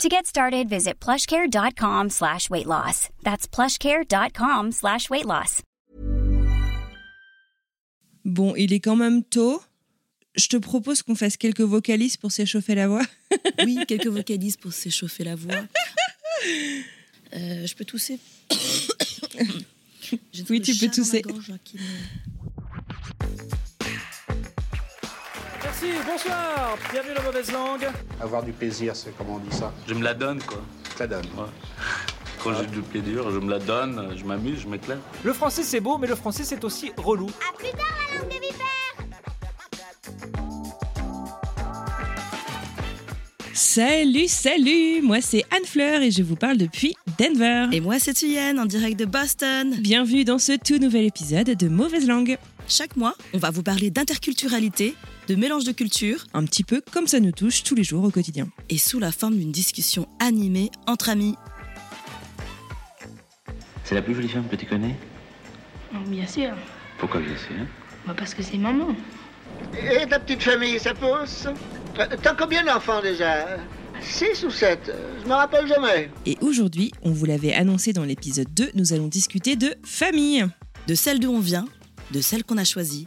To get started, visit plushcare.com slash weight loss. That's plushcare.com slash weight loss. Bon, il est quand même tôt. Je te propose qu'on fasse quelques vocalises pour s'échauffer la voix. Oui, quelques vocalises pour s'échauffer la voix. Euh, je peux tousser Oui, tu peux tousser. gorge, Merci, bonsoir, bienvenue dans Mauvaise Langue. Avoir du plaisir, c'est comment on dit ça? Je me la donne, quoi. Ça donne. Ouais. Quand j'ai du plaisir, je me la donne, je m'amuse, je m'éclate. Le français c'est beau, mais le français c'est aussi relou. Salut, salut Moi, c'est Anne Fleur et je vous parle depuis Denver. Et moi, c'est Tuyenne, en direct de Boston. Bienvenue dans ce tout nouvel épisode de Mauvaise Langue. Chaque mois, on va vous parler d'interculturalité, de mélange de cultures, Un petit peu comme ça nous touche tous les jours au quotidien. et sous la forme d'une discussion animée entre amis. C'est la plus jolie femme que tu connais? Oh, Bien sûr, Pourquoi bien sûr? Bah, parce que c'est maman. Et ta petite famille, ça pousse? T'as combien d'enfants déjà? Six ou sept? Je me rappelle jamais. Et aujourd'hui, on vous l'avait annoncé dans l'épisode 2, nous allons discuter de famille. De celle d'où on vient, de celle qu'on a choisie,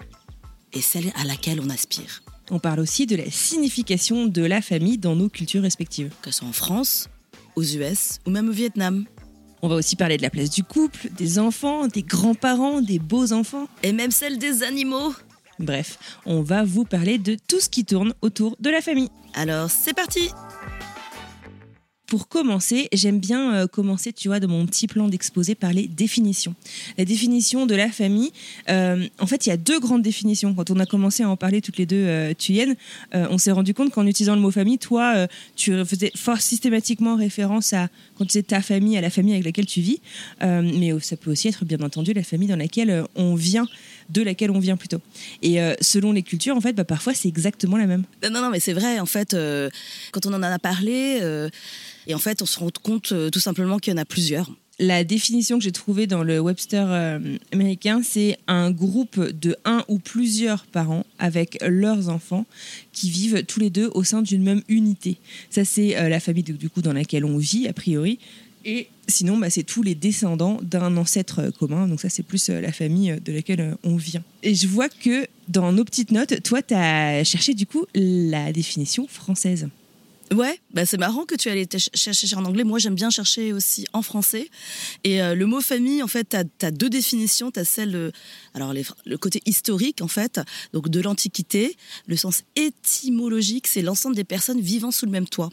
et celle à laquelle on aspire. On parle aussi de la signification de la famille dans nos cultures respectives. Que ce soit en France, aux US ou même au Vietnam. On va aussi parler de la place du couple, des enfants, des grands-parents, des beaux-enfants. Et même celle des animaux. Bref, on va vous parler de tout ce qui tourne autour de la famille. Alors, c'est parti Pour commencer, j'aime bien euh, commencer, tu vois, de mon petit plan d'exposé par les définitions. La définition de la famille, euh, en fait, il y a deux grandes définitions. Quand on a commencé à en parler toutes les deux, euh, Thuyen, euh, on s'est rendu compte qu'en utilisant le mot famille, toi, tu faisais fort systématiquement référence à, quand tu ta famille, à la famille avec laquelle tu vis. Mais ça peut aussi être, bien entendu, la famille dans laquelle on vient, de laquelle on vient plutôt. Et euh, selon les cultures, en fait, bah, parfois, c'est exactement la même. Non, non, mais c'est vrai, en fait, euh, quand on en a parlé, euh, et en fait, on se rend compte tout simplement qu'il y en a plusieurs. La définition que j'ai trouvée dans le Webster américain, c'est un groupe de un ou plusieurs parents avec leurs enfants qui vivent tous les deux au sein d'une même unité. Ça, c'est la famille du, du coup dans laquelle on vit a priori. Et sinon, bah, c'est tous les descendants d'un ancêtre euh, commun. Donc ça, c'est plus euh, la famille euh, de laquelle on vient. Et je vois que dans nos petites notes, toi, tu as cherché du coup la définition française. Ouais, bah c'est marrant que tu allais chercher en anglais. Moi, j'aime bien chercher aussi en français. Et le mot famille, en fait, tu as, deux définitions. Tu as celle, alors le côté historique, en fait, donc de l'Antiquité. Le sens étymologique, c'est l'ensemble des personnes vivant sous le même toit.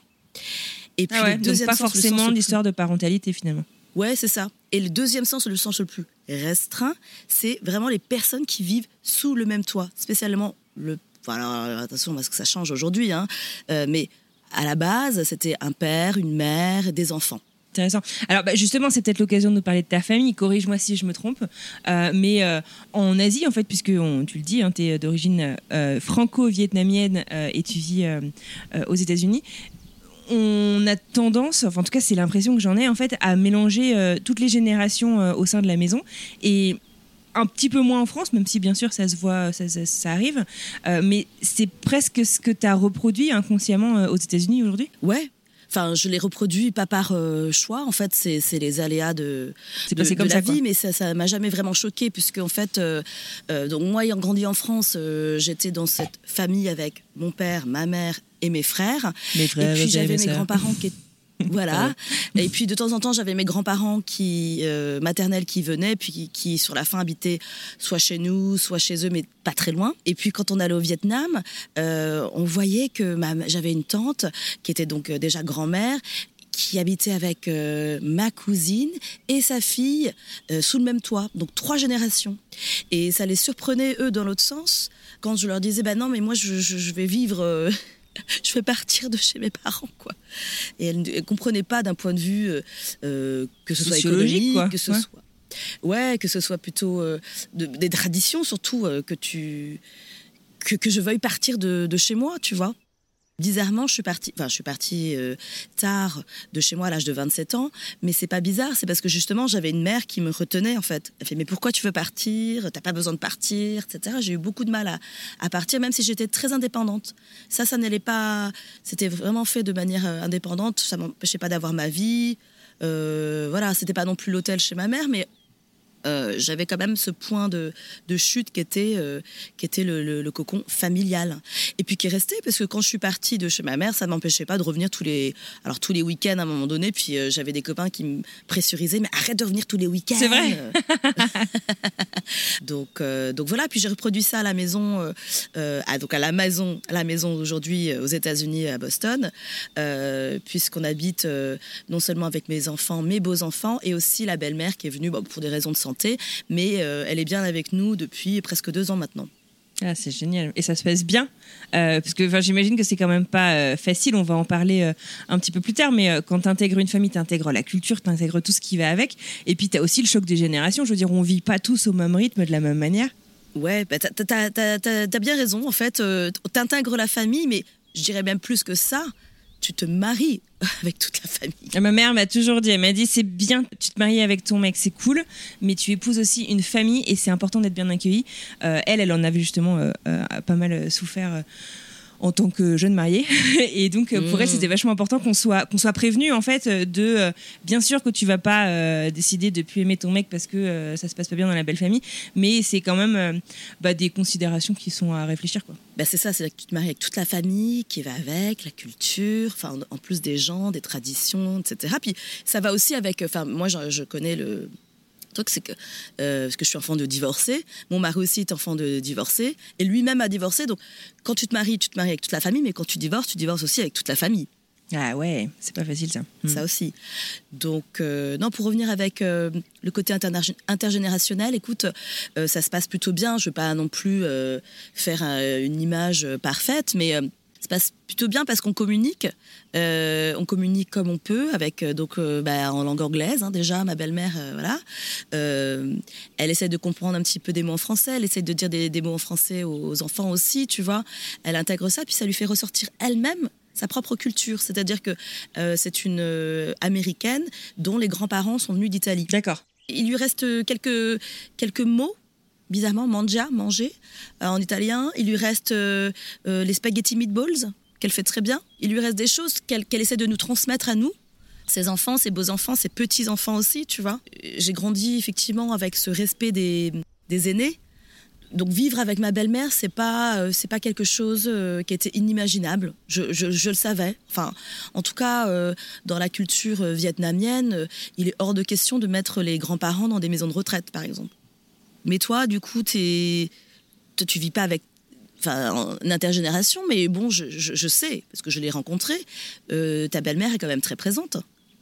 Et puis Ah ouais, donc pas sens, forcément l'histoire de parentalité finalement. Ouais, c'est ça. Et le deuxième sens, le sens le plus restreint, c'est vraiment les personnes qui vivent sous le même toit, spécialement le. Voilà, attention parce que ça change aujourd'hui, hein. Euh, mais à la base, c'était un père, une mère et des enfants. Intéressant. Alors bah, justement, c'est peut-être l'occasion de nous parler de ta famille. Corrige-moi si je me trompe. Euh, mais euh, en Asie, en fait, puisque on- tu le dis, tu es d'origine euh, franco-vietnamienne et tu vis aux États-Unis. On a tendance, enfin en tout cas c'est l'impression que j'en ai en fait, à mélanger euh, toutes les générations euh, au sein de la maison et un petit peu moins en France, même si bien sûr ça se voit, ça, ça- ça arrive, Euh, mais c'est presque ce que tu as reproduit inconsciemment aux États-Unis aujourd'hui? Ouais. Enfin, je les reproduis pas par euh, choix. En fait, c'est les aléas de, C'est de, de comme la ça, quoi. vie, mais ça, ça m'a jamais vraiment choqué puisque en fait, euh, euh, donc moi ayant grandi en France, j'étais dans cette famille avec mon père, ma mère et mes frères. Mes frères et puis j'avais mes grands-parents qui étaient voilà. Et puis de temps en temps, j'avais mes grands-parents qui euh, maternels qui venaient, puis qui, qui, sur la fin habitaient soit chez nous, soit chez eux, mais pas très loin. Et puis quand on allait au Vietnam, euh, on voyait que j'avais une tante qui était donc euh, déjà grand-mère qui habitait avec euh, ma cousine et sa fille euh, sous le même toit, donc trois générations. Et ça les surprenait, eux, dans l'autre sens, quand je leur disais, bah non, mais moi, je, je- je vais vivre, euh, je vais partir de chez mes parents, quoi. Et elles ne comprenaient pas d'un point de vue euh, euh, que ce soit quoi. que ce Ouais. soit Ouais, que ce soit plutôt euh, de- des traditions, surtout euh, que tu que, que je veuille partir de, de chez moi, tu vois. Bizarrement, je suis partie, enfin, je suis partie euh, tard de chez moi à l'âge de 27 ans, mais c'est pas bizarre, c'est parce que justement, j'avais une mère qui me retenait, en fait. Elle fait, mais pourquoi tu veux partir? T'as pas besoin de partir, etc. J'ai eu beaucoup de mal à, à partir, même si j'étais très indépendante. Ça, ça n'allait pas. C'était vraiment fait de manière euh, indépendante, ça m'empêchait pas d'avoir ma vie. Euh, voilà, c'était pas non plus l'hôtel chez ma mère, mais euh, j'avais quand même ce point de, de chute qui était, euh, qui était le, le- le cocon familial. Et puis qui est resté, parce que quand je suis partie de chez ma mère, ça ne m'empêchait pas de revenir tous les, alors, tous les week-ends à un moment donné. Puis euh, j'avais des copains qui me pressurisaient, mais arrête de revenir tous les week-ends. C'est vrai. donc, euh, donc voilà, puis j'ai reproduit ça à la maison, euh, euh, à, donc à la maison, maison aujourd'hui aux États-Unis, à Boston, puisqu'on habite non seulement avec mes enfants, mes beaux-enfants, et aussi la belle-mère qui est venue pour des raisons de santé, mais elle est bien avec nous depuis presque deux ans maintenant. Ah, c'est génial. Et ça se passe bien. Euh, parce que j'imagine que c'est quand même pas euh, facile. On va en parler euh, un petit peu plus tard. Mais quand tu intègres une famille, tu intègres la culture, tu intègres tout ce qui va avec. Et puis tu as aussi le choc des générations. Je veux dire, on vit pas tous au même rythme, de la même manière. Ouais, bah, t'as- t'as bien raison. En fait, t'intègres la famille, mais je dirais même plus que ça, tu te maries avec toute la famille. Ma mère m'a toujours dit, elle m'a dit, c'est bien, tu te maries avec ton mec, c'est cool, mais tu épouses aussi une famille et c'est important d'être bien accueilli. Euh, elle, elle en avait justement euh, euh, pas mal souffert. En tant que jeune mariée. Et donc euh, pour elle c'était vachement important qu'on soit qu'on soit prévenu en fait euh, de euh, bien sûr que tu vas pas euh, décider de plus aimer ton mec parce que euh, ça se passe pas bien dans la belle famille mais c'est quand même bah, des considérations qui sont à réfléchir quoi. Bah, c'est ça, c'est que tu te maries avec toute la famille qui va avec, la culture, enfin, en en plus des gens, des traditions, etc. Puis ça va aussi avec, enfin, moi je, je connais le truc, c'est que, euh, parce que je suis enfant de divorcé, mon mari aussi est enfant de divorcé, et lui-même a divorcé, donc quand tu te maries, tu te maries avec toute la famille, mais quand tu divorces, tu divorces aussi avec toute la famille. ah ouais c'est pas facile ça Hmm. ça aussi. Donc, euh, non, pour revenir avec euh, le côté intergénérationnel, écoute, euh, ça se passe plutôt bien. Je ne veux pas non plus faire une image parfaite, mais se passe plutôt bien parce qu'on communique. Euh, on communique comme on peut, avec euh, donc euh, bah, en langue anglaise. hein, déjà, ma belle-mère, euh, voilà. Elle essaie de comprendre un petit peu des mots en français. Elle essaie de dire des, des mots en français aux enfants aussi, tu vois. Elle intègre ça, puis ça lui fait ressortir elle-même sa propre culture. C'est-à-dire que c'est une américaine dont les grands-parents sont venus d'Italie. d'accord Il lui reste quelques, quelques mots. Bizarrement, mangia, manger, euh, en italien. Il lui reste euh, euh, les spaghetti meatballs, qu'elle fait très bien. Il lui reste des choses qu'elle essaie de nous transmettre à nous, ses enfants, ses beaux-enfants, ses petits-enfants aussi, tu vois. J'ai grandi effectivement avec ce respect des, aînés. Donc vivre avec ma belle-mère, c'est pas pas quelque chose qui était inimaginable. Je, le savais. Enfin, en tout cas, dans la culture vietnamienne, il est hors de question de mettre les grands-parents dans des maisons de retraite, par exemple. Mais toi, du coup, t'es toi, tu vis pas avec en intergénération, mais bon, je, je, sais parce que je l'ai rencontrée. euh, ta belle-mère est quand même très présente.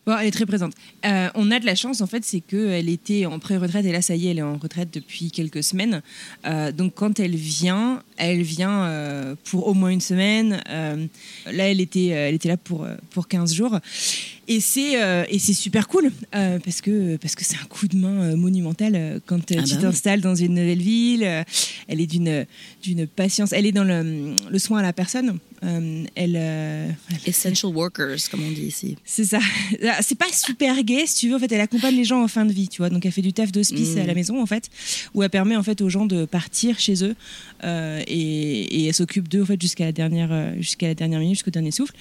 Bon, elle est très présente. Euh, on a de la chance, en fait, c'est qu'elle était en pré-retraite et là, ça y est, elle est en retraite depuis quelques semaines. Euh, donc, quand elle vient, elle vient pour au moins une semaine. Là, elle était, elle était là pour, pour 15 jours. Et c'est euh, et c'est super cool euh, parce que parce que c'est un coup de main euh, monumental quand Ah tu bah oui. t'installes dans une nouvelle ville. elle est d'une d'une patience. Elle est dans le, le soin à la personne. Euh, elle, euh, Essential workers, comme on dit ici. c'est ça. C'est pas super gay, si tu veux. En fait, elle accompagne les gens en fin de vie, tu vois. Donc, elle fait du taf d'hospice Mm. à la maison, en fait, où elle permet en fait aux gens de partir chez eux euh, et, et elle s'occupe d'eux en fait jusqu'à la dernière, jusqu'à la dernière minute, jusqu'au dernier souffle.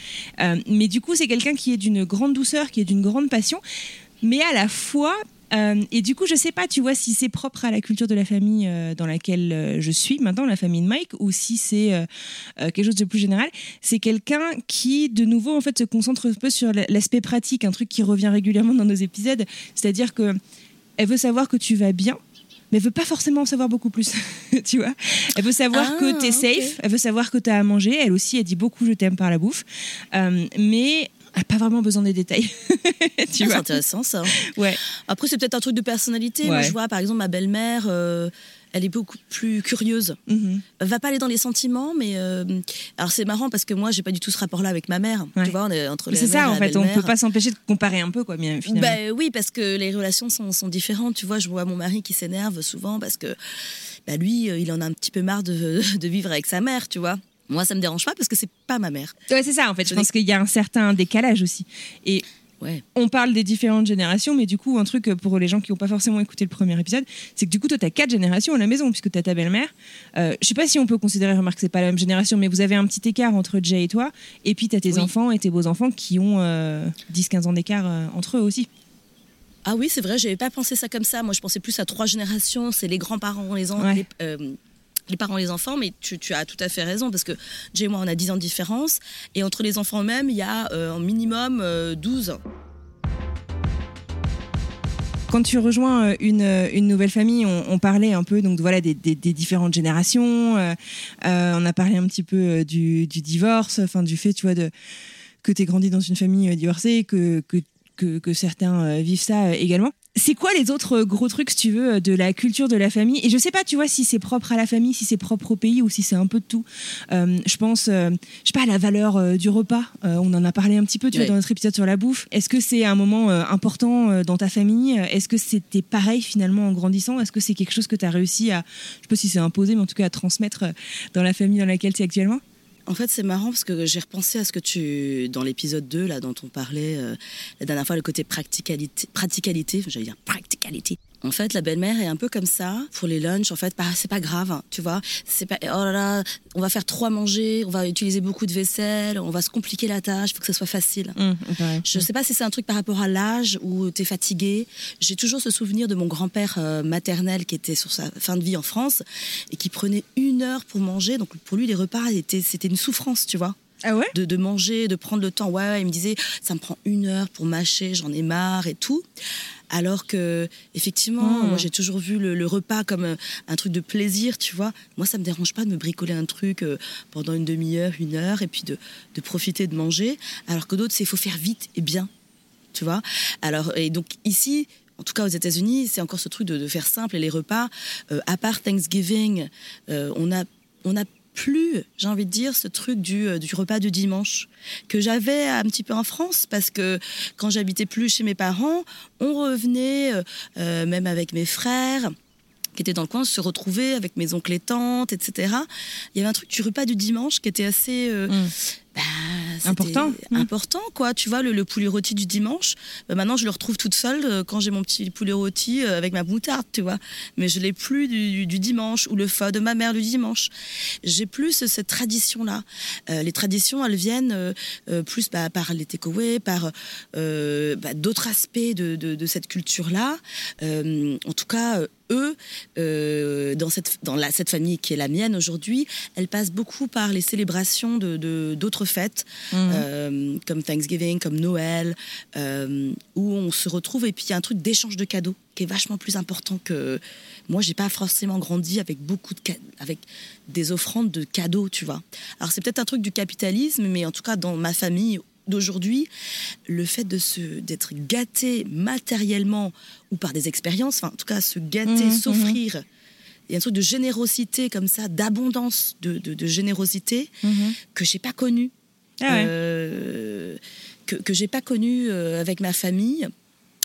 Mais du coup, c'est quelqu'un qui est d'une grande douceur, qui est d'une grande passion, mais à la fois euh, et du coup, je sais pas, tu vois, si c'est propre à la culture de la famille euh, dans laquelle euh, je suis maintenant, la famille de Mike, ou si c'est quelque chose de plus général. C'est quelqu'un qui, de nouveau, en fait, se concentre un peu sur l'aspect pratique, un truc qui revient régulièrement dans nos épisodes, c'est-à-dire que elle veut savoir que tu vas bien. Mais elle veut pas forcément en savoir beaucoup plus, tu vois. Elle veut savoir Ah, que tu es safe, elle veut savoir que tu as à manger. Elle aussi, elle dit beaucoup je t'aime par la bouffe. Euh, mais elle n'a pas vraiment besoin des détails, tu Ah, c'est intéressant ça. Ouais. Après, c'est peut-être un truc de personnalité. Moi, je vois, par exemple, ma belle-mère, euh, elle est beaucoup plus curieuse. Mhm. Va pas aller dans les sentiments, mais euh, alors c'est marrant parce que moi j'ai pas du tout ce rapport-là avec ma mère. Ouais. Tu vois, on est entre C'est ça, en fait, on peut pas s'empêcher de comparer un peu, quoi, finalement. bah oui, parce que les relations sont, sont différentes. Tu vois, je vois mon mari qui s'énerve souvent parce que bah, lui, euh, il en a un petit peu marre de, de vivre avec sa mère, tu vois. Moi, ça me dérange pas parce que c'est pas ma mère. Ouais, c'est ça, en fait. Je Je pense qu'il y a un certain décalage aussi. Et Ouais. on parle des différentes générations, mais du coup, un truc pour les gens qui n'ont pas forcément écouté le premier épisode, c'est que du coup, toi, tu as quatre générations à la maison, puisque tu as ta belle-mère. Euh, je sais pas si on peut considérer, remarque, que c'est pas la même génération, mais vous avez un petit écart entre Jay et toi, et puis tu as tes Oui. enfants et tes beaux-enfants qui ont euh, 10-15 ans d'écart euh, entre eux aussi. Ah oui, c'est vrai, j'avais pas pensé ça comme ça. Moi, je pensais plus à trois générations. C'est les grands-parents, les, en- Ouais. les, euh, les parents, les enfants. Mais tu, as tout à fait raison parce que Jay et moi, on a 10 ans de différence. Et entre les enfants eux-mêmes, il y a euh, un minimum euh, 12. Quand tu rejoins euh, une, euh, une nouvelle famille, on, parlait un peu donc voilà des, différentes générations. euh, on a parlé un petit peu du, divorce, enfin du fait, que tu grandi dans une famille divorcée, que certains vivent ça également. C'est quoi les autres euh, gros trucs, si tu veux, euh, de la culture de la famille? Et je sais pas, tu vois, si c'est propre à la famille, si c'est propre au pays ou si c'est un peu de tout. Euh, je pense, euh, je sais pas, à la valeur euh, du repas. On en a parlé un petit peu, tu vois, dans notre épisode sur la bouffe. Est-ce que c'est un moment important dans ta famille? Est-ce que c'était pareil finalement en grandissant? Est-ce que c'est quelque chose que tu as réussi à, je sais pas si c'est imposé, mais en tout cas à transmettre dans la famille dans laquelle tu es actuellement? En fait, c'est marrant parce que j'ai repensé à ce que tu, dans l'épisode 2, là, dont on parlait euh, la dernière fois, le côté practicalité, praticalité, j'allais dire practicalité. En fait, la belle-mère est un peu comme ça pour les lunchs. En fait, bah, c'est pas grave, hein, tu vois. C'est pas, oh là là, on va faire trop à manger, on va utiliser beaucoup de vaisselle, on va se compliquer la tâche, il faut que ça soit facile. Je sais pas si c'est un truc par rapport à l'âge ou t'es fatigué. J'ai toujours ce souvenir de mon grand-père euh, maternel qui était sur sa fin de vie en France et qui prenait une heure pour manger. Donc pour lui, les repas, étaient- c'était une souffrance, tu vois. Ah ouais? De, de manger, de prendre le temps. Ouais, ouais, il me disait, ça me prend une heure pour mâcher, j'en ai marre et tout. Alors que, effectivement, Mm. moi j'ai toujours vu le, le repas comme euh, un truc de plaisir, tu vois. Moi, ça me dérange pas de me bricoler un truc euh, pendant une demi-heure, une heure, et puis de, de profiter de manger. Alors que d'autres, c'est il faut faire vite et bien, tu vois. Alors, et donc ici, en tout cas aux États-Unis, c'est encore ce truc de, de faire simple et les repas. euh, à part Thanksgiving, euh, on a, on a plus, j'ai envie de dire, ce truc du, euh, du repas du dimanche que j'avais un petit peu en France parce que quand j'habitais plus chez mes parents, on revenait, euh, euh, même avec mes frères qui étaient dans le coin, se retrouver avec mes oncles et tantes, etc. Il y avait un truc du repas du dimanche qui était assez... euh, Mm. bah, c'était Important. Important quoi. Tu vois le, le poulet rôti du dimanche bah, maintenant je le retrouve toute seule euh, quand j'ai mon petit poulet rôti euh, avec ma moutarde tu vois. Mais je l'ai plus du, du- du dimanche ou le pho de ma mère le dimanche. J'ai plus ce- cette tradition là les traditions elles viennent euh, euh, plus bah, par les takeaways par euh, bah, d'autres aspects de, de- de cette culture là en tout cas euh, eux, euh, dans, cette, dans la, cette famille qui est la mienne aujourd'hui, elle passe beaucoup par les célébrations de de- d'autres fêtes, euh, comme Thanksgiving, comme Noël, euh, où on se retrouve et puis il y a un truc d'échange de cadeaux qui est vachement plus important que moi. J'ai pas forcément grandi avec beaucoup de avec des offrandes de cadeaux, tu vois. Alors c'est peut-être un truc du capitalisme, mais en tout cas dans ma famille d'aujourd'hui, le fait de se d'être gâté matériellement ou par des expériences, enfin en tout cas se gâter, Mhm, s'offrir. Il y a un truc de générosité comme ça, d'abondance de, de, de générosité que j'ai pas connu, Ah ouais. euh, que, que j'ai pas connu euh, avec ma famille.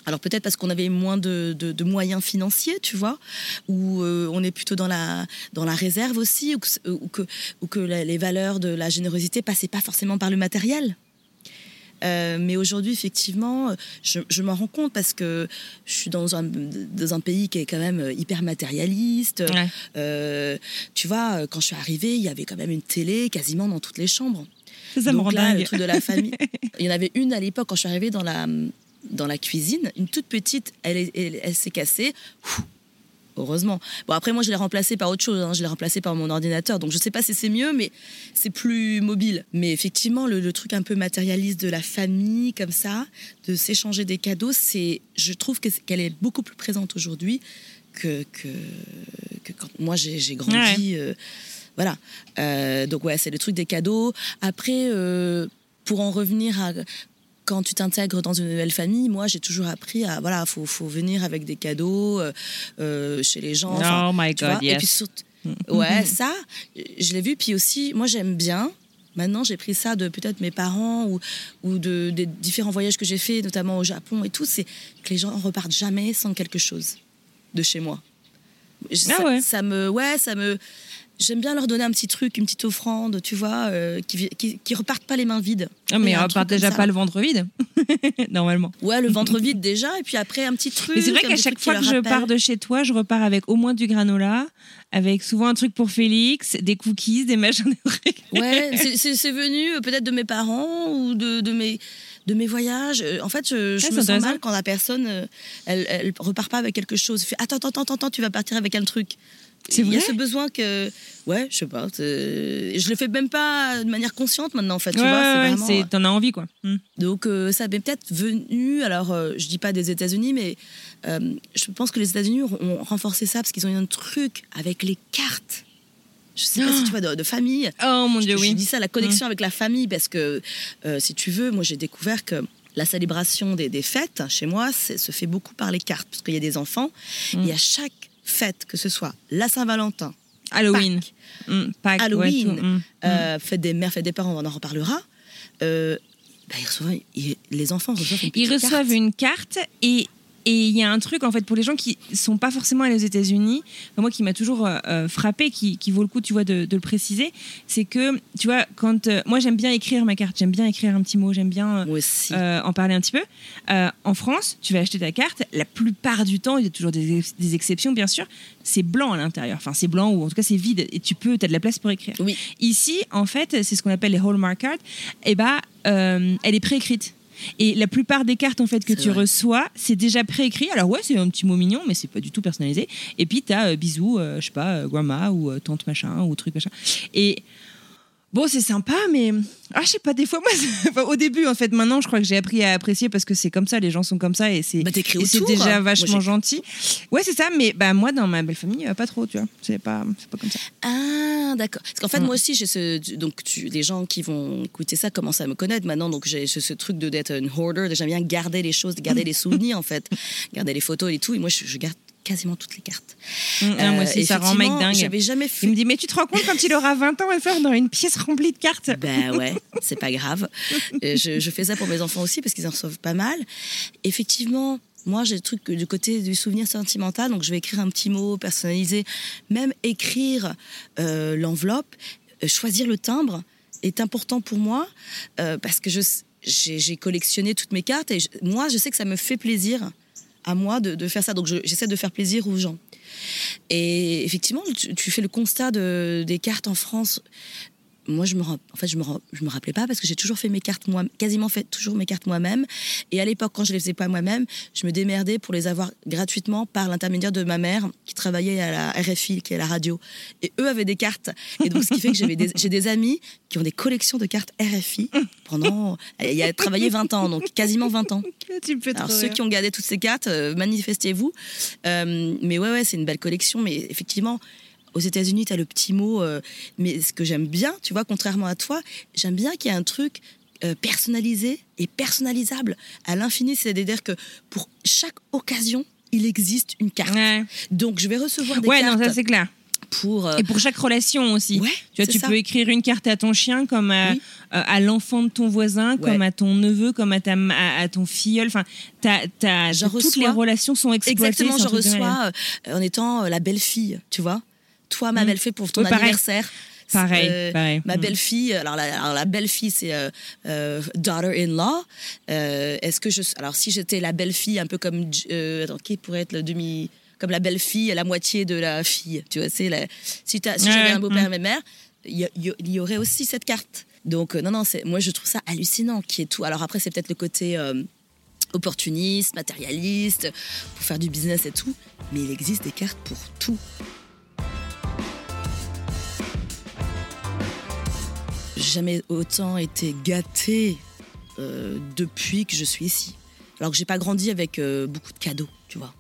Alors peut-être parce qu'on avait moins de, de- de moyens financiers, tu vois, ou euh, on est plutôt dans la, dans la réserve aussi, ou que, ou que, ou que la- les valeurs de la générosité passaient pas forcément par le matériel. Euh, mais aujourd'hui, effectivement, je, je m'en rends compte parce que je suis dans un, dans un pays qui est quand même hyper matérialiste. Ouais. Euh, tu vois, quand je suis arrivée, il y avait quand même une télé quasiment dans toutes les chambres. Ça, me rend là, dingue. le truc de la famille. Il y en avait une à l'époque quand je suis arrivée dans la, dans la cuisine, une toute petite, elle, elle, elle s'est cassée. Ouh, Heureusement. Bon, après, moi, je l'ai remplacée par autre chose. hein. Je l'ai remplacée par mon ordinateur. Donc, je sais pas si c'est mieux, mais c'est plus mobile. Mais effectivement, le, le truc un peu matérialiste de la famille, comme ça, de s'échanger des cadeaux, c'est, je trouve qu'elle est beaucoup plus présente aujourd'hui que, que, que quand moi, j'ai j'ai grandi. euh, voilà. Euh, donc, ouais, c'est le truc des cadeaux. Après, euh, pour en revenir à quand tu t'intègres dans une nouvelle famille, moi j'ai toujours appris à voilà, faut, faut venir avec des cadeaux euh, euh, chez les gens. Oh my God. Et puis surtout- ouais, ça, je l'ai vu. Puis aussi, moi j'aime bien. Maintenant, j'ai pris ça de peut-être mes parents ou, ou de, des différents voyages que j'ai faits, notamment au Japon et tout, c'est que les gens repartent jamais sans quelque chose de chez moi. Ah ça, ouais. ça me, ouais, ça me. J'aime bien leur donner un petit truc, une petite offrande, tu vois, euh, qui, qui, qui repartent pas les mains vides. Ah, mais Il y a un on part truc comme déjà pas le ventre vide, normalement. Ouais, le ventre vide déjà, et puis après un petit truc. Mais c'est vrai qu'à chaque fois que je pars de chez toi, je repars avec au moins du granola, avec souvent un truc pour Félix, des cookies, des machins. des- Ouais, c'est- venu euh, peut-être de mes parents ou de, de mes de mes voyages. Euh, En fait, je, je Ouais, me sens mal quand la personne, euh, elle, elle repart pas avec quelque chose. Fait attends, attends, attends, attends, tu vas partir avec un truc. Il y a ce besoin que, ouais, je sais pas. Je le fais même pas de manière consciente maintenant, en fait. Tu Ouais, vois, c'est ouais, c'est- t'en as envie, quoi. Hmm. Donc euh, ça m'est peut-être venu, alors euh, je dis pas des États-Unis, mais euh, je pense que les États-Unis ont, renforcé ça parce qu'ils ont eu un truc avec les cartes. Je sais pas si tu vois, de, de famille. Oh mon Je, dieu, je oui. dis ça, la connexion avec la famille, parce que euh, si tu veux, moi j'ai découvert que la célébration des, des fêtes chez moi se fait beaucoup par les cartes, parce qu'il y a des enfants, Mm. et à chaque fête, que ce soit la Saint-Valentin, Halloween. Pâques, Pâques, ouais, Halloween, tout, hmm. euh, fête des mères, fête des parents, on en reparlera. euh, bah, ils reçoivent- ils- les enfants reçoivent une Ils reçoivent carte. une carte et et il y a un truc en fait pour les gens qui sont pas forcément allés aux États-Unis, moi qui m'a toujours euh, euh, frappé, qui, qui vaut le coup, tu vois, de, de le préciser, c'est que tu vois quand euh, moi j'aime bien écrire ma carte, j'aime bien écrire un petit mot, j'aime bien euh, en parler un petit peu. En France, tu vas acheter ta carte, la plupart du temps, il y a toujours des, ex- des exceptions bien sûr, c'est blanc à l'intérieur, enfin c'est blanc ou en tout cas c'est vide et tu peux, tu as de la place pour écrire. Oui. Ici, en fait, c'est ce qu'on appelle les Hallmark cards. Et bah, euh, elle est préécrite. Et la plupart des cartes en fait que tu vrai. reçois, c'est déjà préécrit. Alors ouais, c'est un petit mot mignon, mais c'est pas du tout personnalisé. Et puis t'as euh, bisous, euh, je sais pas, euh, grandma ou tante machin ou truc machin. Et bon, c'est sympa, mais ah, je sais pas. Des fois, moi, enfin, au début, en fait, maintenant, je crois que j'ai appris à apprécier parce que c'est comme ça, les gens sont comme ça et c'est Bah, et c'est déjà Moi, vachement gentil. Ouais, c'est ça. Mais bah moi, dans ma belle famille, euh, pas trop, tu vois. C'est pas, c'est pas comme ça. Ah, d'accord. Parce qu'en fait, Mm. moi aussi, j'ai ce. Donc, tu, les gens qui vont écouter ça commencent à me connaître maintenant. Donc, j'ai ce truc de d'être une hoarder. de J'aime bien garder les choses, garder les souvenirs, en fait. Garder les photos et tout. Et moi, je, je garde quasiment toutes les cartes. Mm, ah, moi Euh, aussi, ça rend mec dingue. J'avais jamais Il me dit, mais tu te rends compte quand il aura 20 ans, va faire dans une pièce remplie de cartes Ben ouais, c'est pas grave. Euh, je, je fais ça pour mes enfants aussi parce qu'ils en reçoivent pas mal. Effectivement, moi j'ai le truc du côté du souvenir sentimental, donc je vais écrire un petit mot personnalisé, même écrire euh, l'enveloppe, choisir le timbre est important pour moi euh, parce que je j'ai j'ai collectionné toutes mes cartes et je- moi je sais que ça me fait plaisir à moi de, faire ça, donc je- j'essaie de faire plaisir aux gens. Et effectivement, tu, fais le constat de, des cartes en France. Moi, je me, en fait, je me, je me rappelais pas parce que j'ai toujours fait mes cartes moi, quasiment fait toujours mes cartes moi-même. Et à l'époque, quand je les faisais pas moi-même, je me démerdais pour les avoir gratuitement par l'intermédiaire de ma mère qui travaillait à la RFI, qui est la radio. Et eux avaient des cartes. Et donc, ce qui fait que des- j'ai des amis qui ont des collections de cartes RFI pendant. Il a travaillé 20 ans, donc quasiment 20 ans. Tu me fais Alors trop ceux rire. qui ont gardé toutes ces cartes, euh, manifestez-vous. Euh, mais ouais, ouais, c'est une belle collection. Mais effectivement, aux États-Unis, tu as le petit mot. euh, mais ce que j'aime bien, tu vois, contrairement à toi, j'aime bien qu'il y ait un truc euh, personnalisé et personnalisable à l'infini. C'est-à-dire que pour chaque occasion, il existe une carte. Ouais, Donc je vais recevoir des ouais non, cartes ça c'est clair. pour. euh, Et pour chaque relation aussi. Ouais, tu vois, tu ça. peux écrire une carte à ton chien comme à, Oui. euh, à l'enfant de ton voisin, Ouais. comme à ton neveu, comme à, ta, à, à ton filleul. Enfin, t'as- Je toutes reçois- les relations sont exploitées. Exactement, je reçois euh, en étant la belle-fille, tu vois. Toi, ma Mm. belle-fille pour ton pareil. anniversaire. Pareil, Euh, pareil. Ma Mm. belle-fille, alors la, alors la belle-fille, c'est euh, euh, daughter-in-law. Euh, Est-ce que je. Alors, si j'étais la belle-fille, un peu comme. euh, attends, qui pourrait être le demi. Comme la belle-fille, la moitié de la fille. Tu vois, c'est la. Si, si Ouais, j'avais un beau-père mm. et mère, il y, y aurait aussi cette carte. Donc, euh, non, non, moi, je trouve ça hallucinant qui est tout. Alors, après, c'est peut-être le côté. euh, opportuniste, matérialiste, pour faire du business et tout, mais il existe des cartes pour tout. Jamais autant été gâtée euh, depuis que je suis ici. Alors que j'ai pas grandi avec euh, beaucoup de cadeaux, tu vois.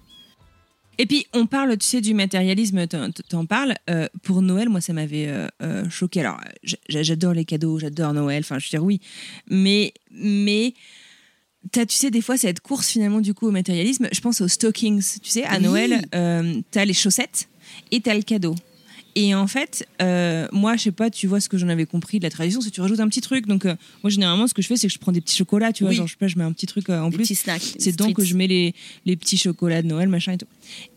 Et puis, on parle, tu sais, du matérialisme, t'en- parles. Euh, pour Noël, moi, ça m'avait euh, choqué. Alors, j'adore les cadeaux, j'adore Noël, enfin, je veux dire, oui. Mais, mais t'as, tu sais, des fois, cette course finalement du coup au matérialisme. Je pense aux stockings. Tu sais, à Oui. Noël, euh, t'as les chaussettes et t'as le cadeau. Et en fait, euh, moi, je sais pas, tu vois ce que j'en avais compris de la tradition, c'est que tu rajoutes un petit truc. Donc, euh, moi, généralement, ce que je fais, c'est que je prends des petits chocolats, tu vois, Oui. genre, je sais pas, je mets un petit truc euh, en Des plus. petits snacks. C'est dedans que je mets les, les petits chocolats de Noël, machin et tout.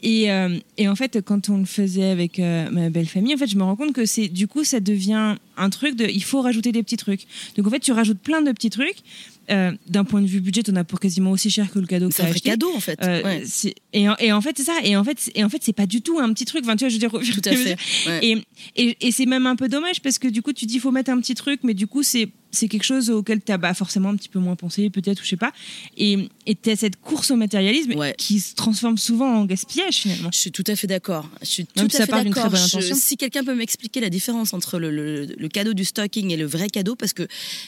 Et, et en fait, quand on le faisait avec ma belle famille, en fait, je me rends compte que c'est du coup, ça devient un truc de, il faut rajouter des petits trucs. Donc en fait, tu rajoutes plein de petits trucs. Euh, D'un point de vue budget, t'en as pour quasiment aussi cher que le cadeau que C'est un vrai cadeau en fait. Euh, Ouais. et, en, et en fait, c'est ça. Et en fait, et en fait, c'est pas du tout un petit truc. Enfin, tu vois, je veux dire, Tout à fait. Ouais. Et, et, et c'est même un peu dommage parce que du coup, tu dis faut mettre un petit truc, mais du coup, c'est c'est quelque chose auquel tu as bah, forcément un petit peu moins pensé, peut-être, ou je sais pas. Et tu as cette course au matérialisme Ouais. qui se transforme souvent en gaspillage finalement. Je suis tout à fait d'accord. Je suis tout Même à fait part d'une très d'accord. bonne Je- intention. Si quelqu'un peut m'expliquer la différence entre le, le- le cadeau du stocking et le vrai cadeau, parce que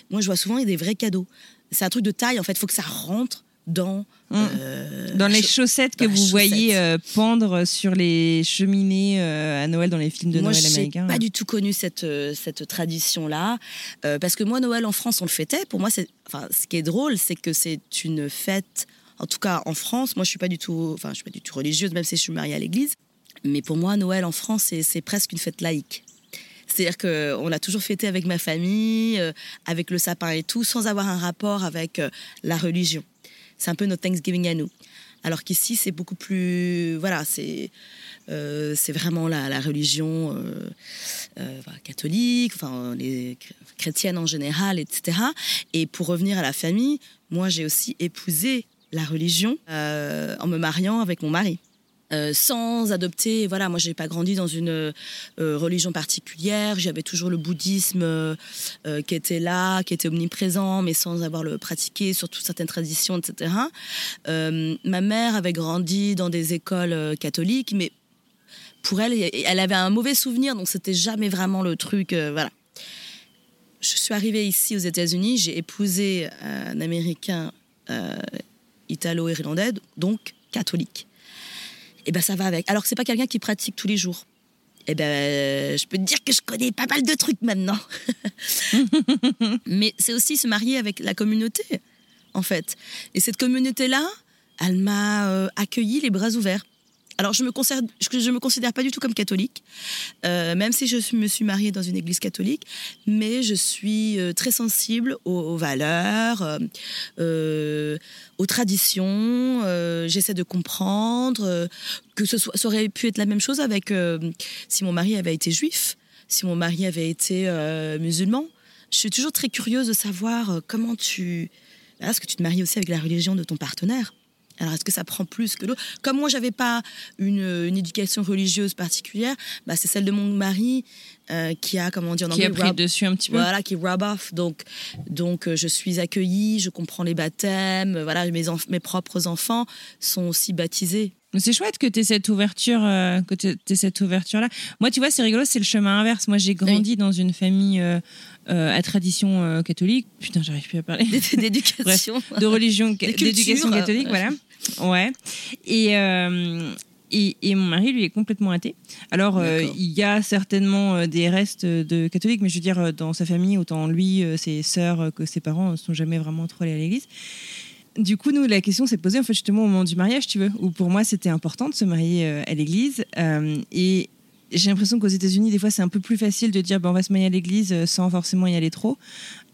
moi je vois souvent il y a des vrais cadeaux. C'est un truc de taille en fait. Il faut que ça rentre dans euh, Dans les chaussettes que vous voyez euh, pendre sur les cheminées euh, à Noël dans les films de moi, Noël américains. pas du tout connu cette, cette tradition-là. Euh, parce que moi, Noël en France, on le fêtait. Pour moi, c'est, enfin, ce qui est drôle, c'est que c'est une fête, en tout cas en France. Moi, je suis pas du tout, enfin, je suis pas du tout religieuse, même si je suis mariée à l'église. Mais pour moi, Noël en France, c'est presque une fête laïque. C'est-à-dire qu'on a toujours fêté avec ma famille, euh, avec le sapin et tout, sans avoir un rapport avec euh, la religion. C'est un peu notre Thanksgiving à nous. Alors qu'ici, c'est beaucoup plus. Voilà, c'est. euh, vraiment la, la religion catholique, enfin les chr- chrétiennes en général, etc. Et pour revenir à la famille, moi j'ai aussi épousé la religion en me mariant avec mon mari. Euh, sans adopter, voilà, moi j'ai pas grandi dans une euh, religion particulière, j'avais toujours le bouddhisme euh, qui était là, qui était omniprésent, mais sans avoir le pratiqué, surtout certaines traditions, etc. Ma mère avait grandi dans des écoles catholiques, mais pour elle, elle avait un mauvais souvenir, donc c'était jamais vraiment le truc, voilà. Je suis arrivée ici aux États-Unis, j'ai épousé un Américain italo-irlandais, donc catholique. Et ben ça va avec. Alors que c'est pas quelqu'un qui pratique tous les jours. Et ben je peux te dire que je connais pas mal de trucs maintenant. Mais c'est aussi se marier avec la communauté, en fait. Et cette communauté-là, elle m'a euh, accueilli les bras ouverts. Alors, je je me considère pas du tout comme catholique, euh, même si je me suis mariée dans une église catholique, mais je suis euh, très sensible aux, valeurs, euh, aux traditions. J'essaie de comprendre que ce soit, ça aurait pu être la même chose avec si mon mari avait été juif, si mon mari avait été musulman. Je suis toujours très curieuse de savoir comment tu. Est-ce que tu te maries aussi avec la religion de ton partenaire? Alors, est-ce que ça prend plus que l'autre? Comme moi, j'avais pas une, une éducation religieuse particulière, bah, c'est celle de mon mari euh, qui a, comment dire qui a anglais, pris rub- dessus un petit peu. voilà, qui rub off. Donc, donc euh, je suis accueillie, je comprends les baptêmes. euh, Voilà, mes, mes propres enfants sont aussi baptisés. C'est chouette que tu aies cette ouverture, euh, que aies cette ouverture là. Moi, tu vois, c'est rigolo, c'est le chemin inverse. Moi, j'ai grandi dans une famille euh, euh, à tradition euh, catholique. Putain, j'arrive plus à parler. D'éducation. de religion, d'éducation catholique, voilà. Ouais. Et, et, et mon mari, lui, est complètement athée. Alors, euh, il y a certainement euh, des restes de catholiques, mais je veux dire, dans sa famille, autant lui, euh, ses sœurs que ses parents ne sont jamais vraiment trop allés à l'église. Du coup, nous, la question s'est posée en fait justement au moment du mariage, tu veux, où pour moi c'était important de se marier euh, à l'église. Euh, et j'ai l'impression qu'aux États-Unis, des fois, c'est un peu plus facile de dire ben, on va se marier à l'église euh, sans forcément y aller trop.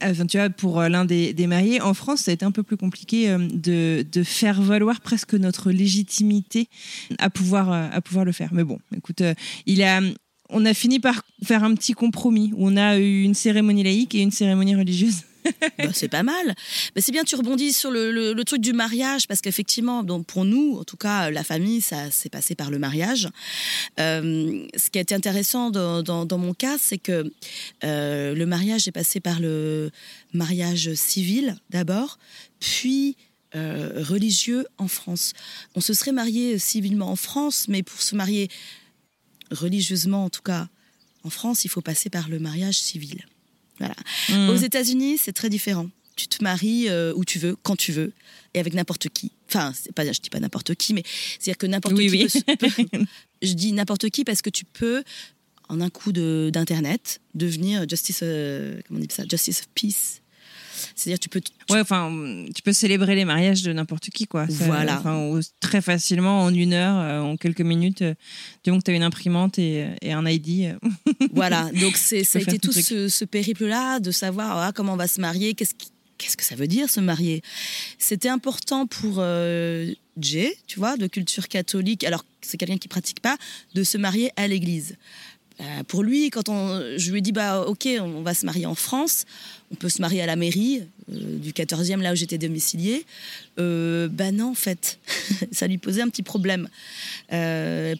Enfin, tu vois, pour l'un des, mariés, en France, ça a été un peu plus compliqué de, de faire valoir presque notre légitimité à pouvoir, à pouvoir le faire. Mais bon, écoute, il a. On a fini par faire un petit compromis où on a eu une cérémonie laïque et une cérémonie religieuse. Bah, c'est pas mal. C'est bien, tu rebondis sur le, truc du mariage, parce qu'effectivement, pour nous, en tout cas, la famille, ça s'est passé par le mariage. Euh, ce qui a été intéressant dans mon cas, c'est que euh, le mariage est passé par le mariage civil d'abord, puis euh, religieux en France. On se serait marié civilement en France, mais pour se marier religieusement, en tout cas en France, il faut passer par le mariage civil. Voilà. Hmm. Aux États-Unis, c'est très différent. Tu te maries euh, où tu veux, quand tu veux, et avec n'importe qui. Enfin, c'est pas, je dis pas n'importe qui, mais c'est-à-dire que n'importe Oui, qui oui. peut peut- je dis n'importe qui parce que tu peux, en un coup de- d'internet, devenir justice, euh, comment on dit ça, justice of peace. C'est-à-dire, tu peux. Ouais, enfin, tu peux célébrer les mariages de n'importe qui, quoi. Ça, Voilà. Enfin, très facilement, en une heure, euh, en quelques minutes, du moment que tu as une imprimante et, et un ID. Voilà, donc ça a été tout ce, ce périple-là de savoir ah, comment on va se marier, qu'est-ce, qu'est-ce que ça veut dire se marier? C'était important pour euh, Jay, tu vois, de culture catholique, alors que c'est quelqu'un qui pratique pas, de se marier à l'église. Euh, pour lui, quand on, je lui ai dit, bah, ok, on va se marier en France, on peut se marier à la mairie euh, du 14e, là où j'étais domiciliée. Euh, bah non, en fait, ça lui posait un petit problème.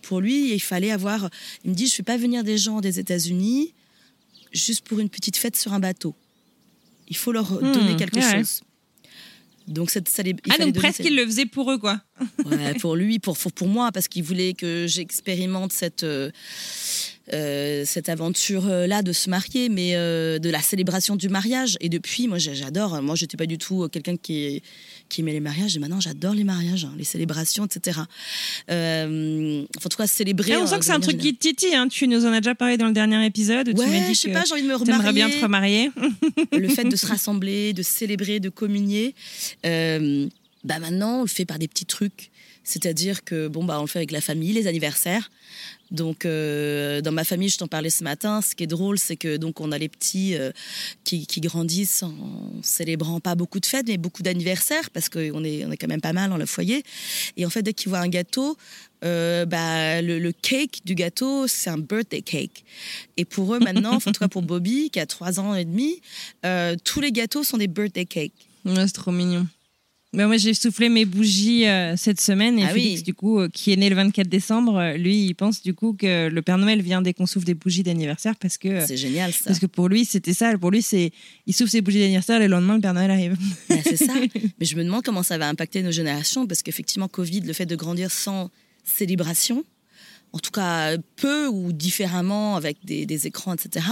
Pour lui, il fallait avoir. Il me dit, je ne fais pas venir des gens des États-Unis juste pour une petite fête sur un bateau. Il faut leur Hmm, donner quelque ouais. chose. Donc, ça les- Ah, donc presque cette- il le faisait pour eux, quoi. Ouais, pour lui, pour, pour, pour moi, parce qu'il voulait que j'expérimente cette, euh, cette aventure-là de se marier, mais euh, de la célébration du mariage. Et depuis, moi, j'adore. Moi, j'étais pas du tout quelqu'un qui, qui aimait les mariages, et maintenant, j'adore les mariages, hein, les célébrations, etc. Euh, en tout cas, célébrer. On sent euh, que c'est un truc qui te titille. Hein. Tu nous en as déjà parlé dans le dernier épisode. où tu Ouais, dit je sais pas, j'ai envie de me remarier. bien te remarier. le fait de se rassembler, de célébrer, de communier, euh, bah maintenant on le fait par des petits trucs. C'est-à-dire que bon bah on le fait avec la famille, les anniversaires. Donc euh, dans ma famille, je t'en parlais ce matin. Ce qui est drôle, c'est que donc on a les petits euh, qui, grandissent en célébrant pas beaucoup de fêtes, mais beaucoup d'anniversaires parce qu'on est on est quand même pas mal dans le foyer. Et en fait, dès qu'ils voient un gâteau, euh, bah, le, cake du gâteau, c'est un birthday cake. Et pour eux maintenant, en tout cas pour Bobby, qui a trois ans et demi, tous les gâteaux sont des birthday cakes. Ouais, c'est trop mignon. Ben, moi, j'ai soufflé mes bougies euh, cette semaine et Ah oui. Du coup, euh, qui est né le 24 décembre, euh, lui, il pense du coup que le Père Noël vient dès qu'on souffle des bougies d'anniversaire parce que. C'est génial ça. Parce que pour lui, c'était ça. Pour lui, c'est il souffle ses bougies d'anniversaire et le lendemain, le Père Noël arrive. Ben, c'est ça. Mais je me demande comment ça va impacter nos générations parce qu'effectivement, Covid, le fait de grandir sans célébration, en tout cas peu ou différemment avec des, des écrans, etc.,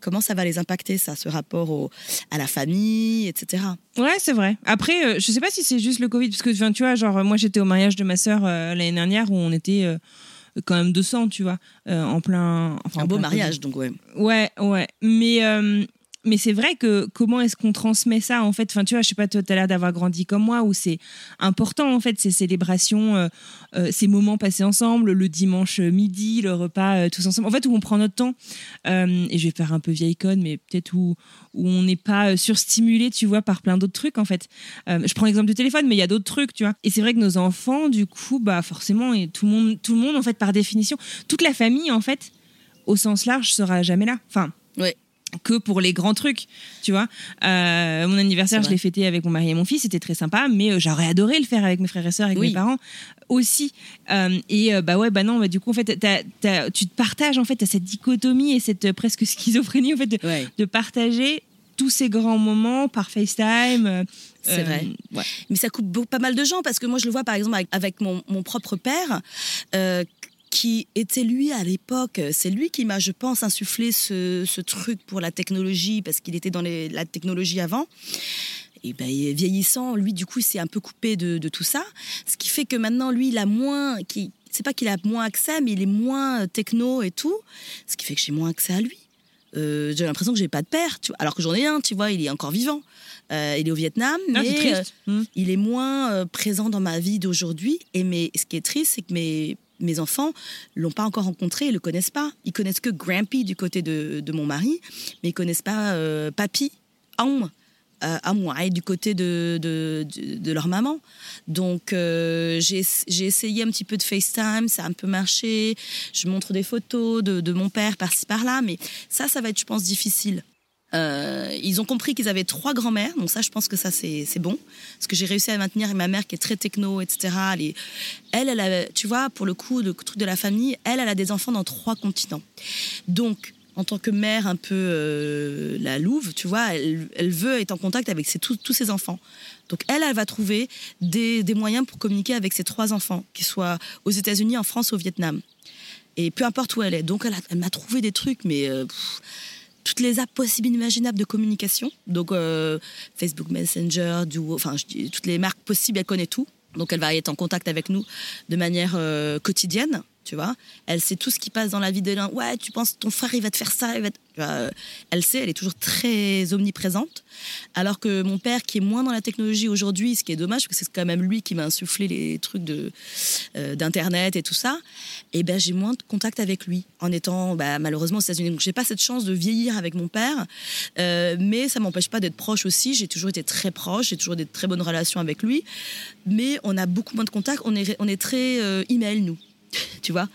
comment ça va les impacter, ça, ce rapport au- à la famille, etc. Ouais, c'est vrai. Après, euh, je sais pas si c'est juste le Covid, parce que tu vois, genre, moi, j'étais au mariage de ma sœur euh, l'année dernière où on était euh, quand même 200, tu vois, euh, en plein. enfin, Un en beau plein mariage, donc ouais. Ouais, ouais. Mais, mais c'est vrai que comment est-ce qu'on transmet ça en fait? Enfin, tu vois, je sais pas, toi, as l'air d'avoir grandi comme moi, où c'est important en fait ces célébrations, euh, euh, ces moments passés ensemble, le dimanche midi, le repas euh, tous ensemble. En fait, où on prend notre temps. Euh, et je vais faire un peu vieille conne, mais peut-être où, où on n'est pas euh, surstimulé, tu vois, par plein d'autres trucs en fait. Euh, je prends l'exemple du téléphone, mais il y a d'autres trucs, tu vois. Et c'est vrai que nos enfants, du coup, bah forcément, et tout le monde, tout le monde en fait, par définition, toute la famille en fait, au sens large, sera jamais là. Enfin Ouais. Que pour les grands trucs, tu vois. Euh, mon anniversaire, je l'ai fêté avec mon mari et mon fils, c'était très sympa, mais euh, j'aurais adoré le faire avec mes frères et sœurs, avec Oui. mes parents aussi. Euh, et bah ouais, bah non, bah du coup, en fait, tu te partages, en fait, t'as cette dichotomie et cette presque schizophrénie, en fait, de, Ouais. de partager tous ces grands moments par FaceTime. C'est euh, vrai. ouais. Mais ça coupe pas mal de gens parce que moi je le vois par exemple avec, avec mon, mon propre père euh, qui était lui à l'époque, c'est lui qui m'a je pense insufflé ce, ce truc pour la technologie parce qu'il était dans les- la technologie avant. Et ben, vieillissant, lui du coup il s'est un peu coupé de, de tout ça, ce qui fait que maintenant lui il a moins, qui, c'est pas qu'il a moins accès, mais il est moins techno et tout, ce qui fait que j'ai moins accès à lui. Euh, j'ai l'impression que j'ai pas de père, tu vois, alors que j'en ai un, tu vois, il est encore vivant. Euh, il est au Vietnam, Ah, mais triste. Hmm. il est moins euh, présent dans ma vie d'aujourd'hui. Et mes, ce qui est triste, c'est que mes, mes enfants l'ont pas encore rencontré, ils le connaissent pas. Ils connaissent que Grampy du côté de, de mon mari, mais ils connaissent pas euh, Papy, Aum, euh, du côté de, de, de, leur maman. Donc euh, j'ai j'ai essayé un petit peu de FaceTime, ça a un peu marché. Je montre des photos de, de mon père par-ci par-là, mais ça, ça va être, je pense, difficile. Euh, ils ont compris qu'ils avaient trois grands-mères, donc ça, je pense que ça, c'est bon. Parce que j'ai réussi à maintenir ma mère qui est très techno, etc. Elle, elle, a, tu vois, pour le coup, le truc de la famille, elle, elle a des enfants dans trois continents. Donc, en tant que mère un peu euh, la louve, tu vois, elle, elle veut être en contact avec ses- tous ses enfants. Donc, elle, elle va trouver des, des moyens pour communiquer avec ses trois enfants, qu'ils soient aux États-Unis, en France, au Vietnam. Et peu importe où elle est. Donc, elle m'a trouvé des trucs, mais euh, pff, toutes les apps possibles imaginables de communication. Donc, euh, Facebook Messenger, Duo, enfin, toutes les marques possibles, elle connaît tout. Donc, elle va être en contact avec nous de manière euh, quotidienne. Elle sait tout ce qui passe dans la vie de l'un. Ouais, tu penses ton frère il va te faire ça, il va euh, elle sait, elle est toujours très omniprésente. Alors que mon père, qui est moins dans la technologie aujourd'hui, ce qui est dommage, parce que c'est quand même lui qui m'a insufflé les trucs de euh, d'internet et tout ça, et ben j'ai moins de contact avec lui en étant bah, malheureusement aux États-Unis. Donc j'ai pas cette chance de vieillir avec mon père, euh, mais ça m'empêche pas d'être proche aussi. J'ai toujours été très proche, j'ai toujours des très bonnes relations avec lui, mais on a beaucoup moins de contact. On est on est très email nous, tu vois.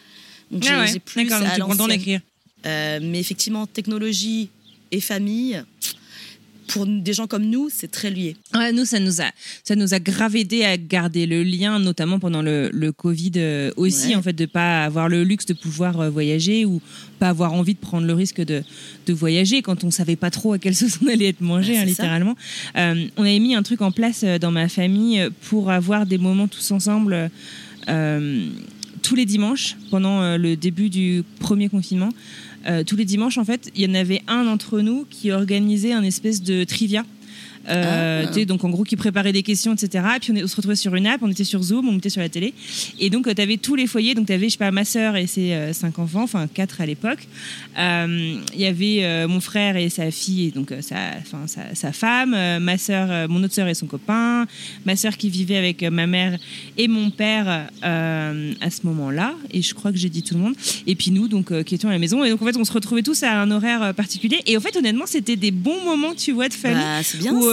Donc j'ai Ah ouais, j'ai plus D'accord, donc à tu content d'écrire. Euh, mais effectivement, technologie et famille, pour des gens comme nous, c'est très lié. Ouais, nous, ça nous a, ça nous a grave aidé à garder le lien, notamment pendant le, le Covid euh, aussi, Ouais. en fait, de pas avoir le luxe de pouvoir euh, voyager ou pas avoir envie de prendre le risque de, de voyager quand on savait pas trop à quelle sauce on allait être mangé, Ouais, hein, littéralement. Euh, on avait mis un truc en place dans ma famille pour avoir des moments tous ensemble. euh, tous les dimanches, pendant euh, le début du premier confinement, euh, tous les dimanches, en fait, il y en avait un d'entre nous qui organisait un espèce de trivia. Euh, Ah. donc en gros qui préparait des questions etc et puis on, est- on se retrouvait sur une app on était sur Zoom on était sur la télé. Et donc tu avais tous les foyers. Donc tu avais je sais pas ma sœur et ses euh, cinq enfants enfin quatre à l'époque. Euh, il y avait euh, mon frère et sa fille et donc euh, sa, enfin, sa, sa femme euh, ma sœur euh, mon autre sœur et son copain ma sœur qui vivait avec euh, ma mère et mon père euh, à ce moment-là. Et je crois que j'ai dit tout le monde. Et puis nous donc euh, qui étions à la maison. Et donc en fait on se retrouvait tous à un horaire euh, particulier. Et en fait honnêtement c'était des bons moments tu vois de famille. Bah, c'est bien euh, ça.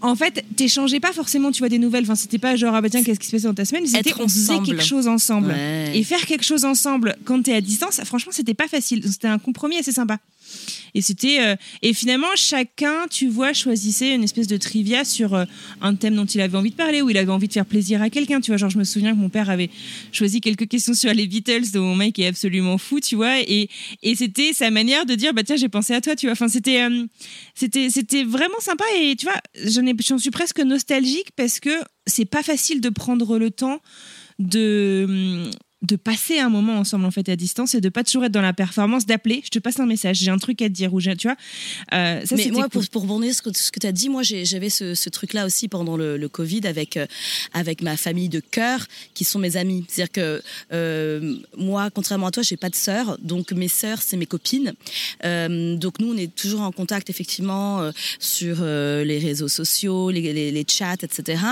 En fait, t'échangeais pas forcément, tu vois, des nouvelles. Enfin, c'était pas genre, ah bah tiens, qu'est-ce qui se passe dans ta semaine C'était, on faisait quelque chose ensemble. Ouais. Et faire quelque chose ensemble quand t'es à distance, franchement, c'était pas facile. C'était un compromis assez sympa. Et c'était euh, et finalement chacun, tu vois, choisissait une espèce de trivia sur euh, un thème dont il avait envie de parler ou il avait envie de faire plaisir à quelqu'un. Tu vois, genre je me souviens que mon père avait choisi quelques questions sur les Beatles, dont mon mec est absolument fou, tu vois, et et c'était sa manière de dire bah tiens j'ai pensé à toi, tu vois. Enfin c'était euh, c'était c'était vraiment sympa et tu vois j'en suis presque nostalgique parce que c'est pas facile de prendre le temps de de passer un moment ensemble en fait à distance et de pas toujours être dans la performance d'appeler je te passe un message j'ai un truc à te dire ou j'ai- tu vois euh, ça mais moi, cool. pour, pour rebondir ce que, ce que tu as dit, moi, j'avais ce, ce truc-là aussi pendant le, le Covid avec, euh, avec ma famille de cœur, qui sont mes amis. C'est-à-dire que euh, moi, contrairement à toi, j'ai pas de sœurs, donc mes sœurs, c'est mes copines. Donc nous, on est toujours en contact, effectivement, sur les réseaux sociaux, les, les, les chats, etc.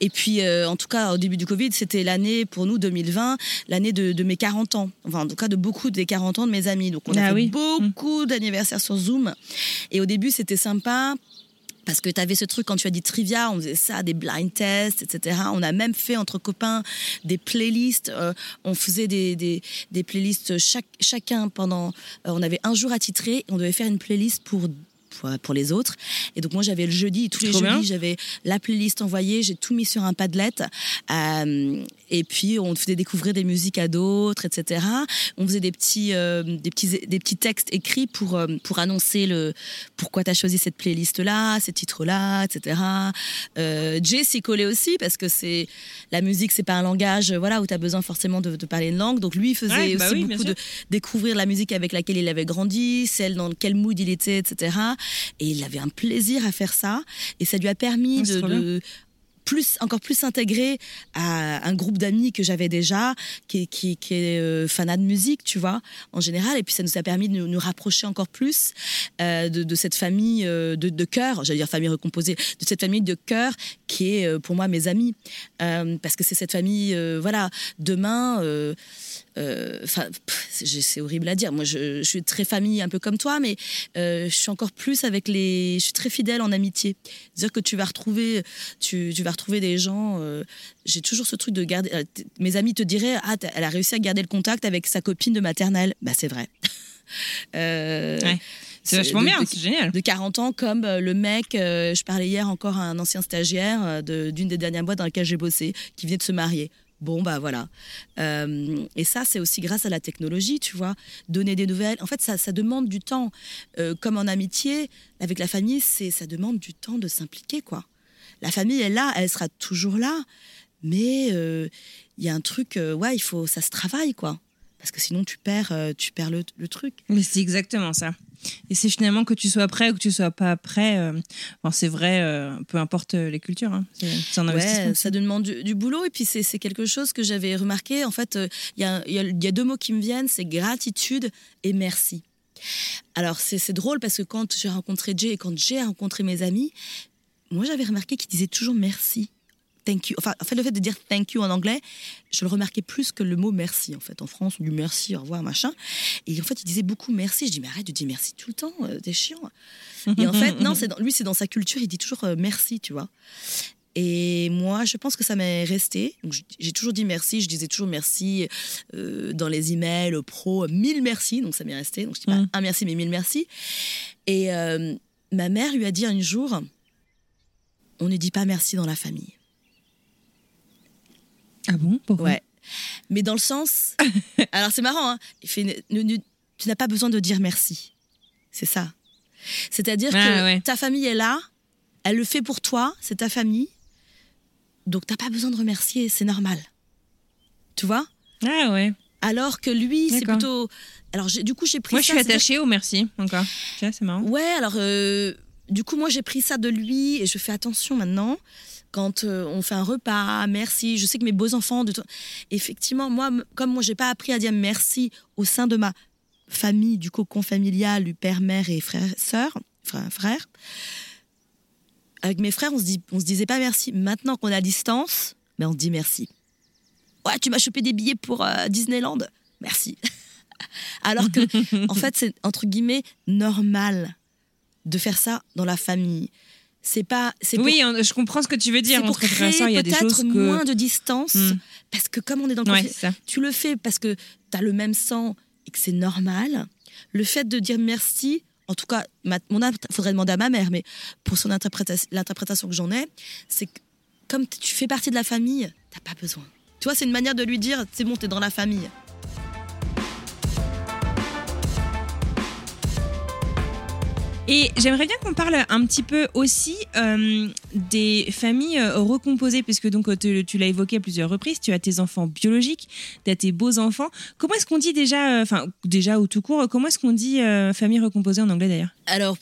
Et puis, en tout cas, au début du Covid, c'était l'année, pour nous, 2020, l'année de, de mes 40 ans. Enfin, en tout cas, de beaucoup des 40 ans de mes amis. Donc, on a Ah fait beaucoup d'anniversaires sur Zoom. Et au début, c'était sympa. Parce que tu avais ce truc, quand tu as dit trivia, on faisait ça, des blind tests, etc. On a même fait entre copains des playlists. euh, on faisait des, des, des playlists chaque, chacun pendant. euh, on avait un jour attitré. On devait faire une playlist pour. Pour- Pour les autres. Et donc, moi, j'avais le jeudi, tous les Trop jeudis, j'avais la playlist envoyée, j'ai tout mis sur un Padlet. Euh, et puis, on faisait découvrir des musiques à d'autres, etc. On faisait des petits, euh, des petits, des petits textes écrits pour, euh, pour annoncer le, pourquoi tu as choisi cette playlist-là, ces titres-là, etc. Euh, Jay s'y collait aussi parce que c'est la musique, c'est pas un langage voilà, où tu as besoin forcément de, de parler une langue. Donc, lui, faisait Ouais, bah aussi oui, beaucoup de découvrir la musique avec laquelle il avait grandi, celle dans quel mood il était, etc. Et il avait un plaisir à faire ça. Et ça lui a permis c'est de, de plus, encore plus s'intégrer à un groupe d'amis que j'avais déjà, qui, qui, qui est euh, fanat de musique, tu vois, en général. Et puis ça nous a permis de nous, nous rapprocher encore plus euh, de, de cette famille euh, de, de cœur, j'allais dire famille recomposée, de cette famille de cœur qui est pour moi mes amis. Parce que c'est cette famille, voilà, demain. Euh, Enfin, c'est horrible à dire. Moi, je, je suis très famille, un peu comme toi, mais euh, je suis encore plus avec les. Je suis très fidèle en amitié. C'est-à-dire que tu vas retrouver, tu, tu vas retrouver des gens. euh, J'ai toujours ce truc de garder. mes amis te diraient, ah, elle a réussi à garder le contact avec sa copine de maternelle. Bah, c'est vrai. Euh, Ouais. c'est vachement bien c'est génial de 40 ans, comme le mec, euh, je parlais hier encore à un ancien stagiaire de- d'une des dernières boîtes dans lesquelles j'ai bossé, qui venait de se marier. Bon, bah voilà. Euh, et ça, c'est aussi grâce à la technologie, tu vois. Donner des nouvelles. En fait, ça, ça demande du temps. Euh, comme en amitié, avec la famille, c'est ça demande du temps de s'impliquer, quoi. La famille est là, elle sera toujours là. Mais euh, il y a un truc, ouais, il faut, ça se travaille, quoi. Parce que sinon, tu perds, euh, tu perds le, le truc. Mais c'est exactement ça. Et c'est finalement que tu sois prêt ou que tu sois pas prêt. euh, c'est vrai, euh, peu importe les cultures. hein. C'est c'est un investissement. Ouais, ça demande du, du boulot et puis c'est quelque chose que j'avais remarqué. En fait, euh, il y, y a- il y a deux mots qui me viennent, c'est gratitude et merci. Alors c'est drôle parce que quand j'ai rencontré Jay et quand j'ai rencontré mes amis, moi j'avais remarqué qu'ils disaient toujours merci. Thank you. Enfin, en fait, le fait de dire thank you en anglais, je le remarquais plus que le mot merci. En fait, en France, on dit merci, au revoir, machin. Et en fait, il disait beaucoup merci. Je dis, mais arrête de dire merci tout le temps, euh, t'es chiant. Et en fait, non, c'est dans- lui, c'est dans sa culture, il dit toujours euh, merci, tu vois. Et moi, je pense que ça m'est resté. Donc, J'ai toujours dit merci. Je disais toujours merci euh, dans les emails, au pro, mille merci. Donc, ça m'est resté. Donc, je dis pas Mm. un merci, mais mille merci. Et ma mère lui a dit un jour on ne dit pas merci dans la famille. Ah bon Pourquoi? Ouais. Mais dans le sens. alors, c'est marrant, hein. Il fait, ne- ne- tu n'as pas besoin de dire merci. C'est ça. C'est-à-dire Ah, que ouais. ta famille est là, elle le fait pour toi, c'est ta famille. Donc, t'as pas besoin de remercier, c'est normal. Tu vois? Ah ouais. Alors que lui, c'est plutôt. Alors, du coup, j'ai pris Moi, je suis attachée au merci encore. C'est marrant. Ouais, alors euh, du coup, moi j'ai pris ça de lui et je fais attention maintenant. Quand euh, on fait un repas, merci. Je sais que mes beaux enfants, de effectivement, moi, comme moi, j'ai pas appris à dire merci au sein de ma famille, du cocon familial, du père, mère et frère, sœur, frère, frère. Avec mes frères, on se dit, on se disait pas merci. Maintenant qu'on est à distance, ben on se dit merci. Ouais, tu m'as chopé des billets pour euh, Disneyland. Merci. Alors que, en fait, c'est entre guillemets normal de faire ça dans la famille. C'est pas. Pour- Oui, on- je comprends ce que tu veux dire. c'est pour Entre créer sœurs, il y a des peut-être que. moins de distance. Hmm. Parce que comme on est dans le Ouais, conflit- tu le fais parce que tu as le même sang et que c'est normal. Le fait de dire merci, en tout cas, ma, mon il faudrait demander à ma mère, mais pour son interprétation, l'interprétation que j'en ai, c'est que comme tu fais partie de la famille, t'as pas besoin. Tu vois, c'est une manière de lui dire, c'est bon, t'es dans la famille. Et j'aimerais bien qu'on parle un petit peu aussi euh, des familles euh, recomposées, puisque donc euh, tu, l'as évoqué à plusieurs reprises, tu as tes enfants biologiques, tu as tes beaux enfants. Comment est-ce qu'on dit déjà, enfin déjà ou tout court, comment est-ce qu'on dit famille recomposée en anglais d'ailleurs? Alors,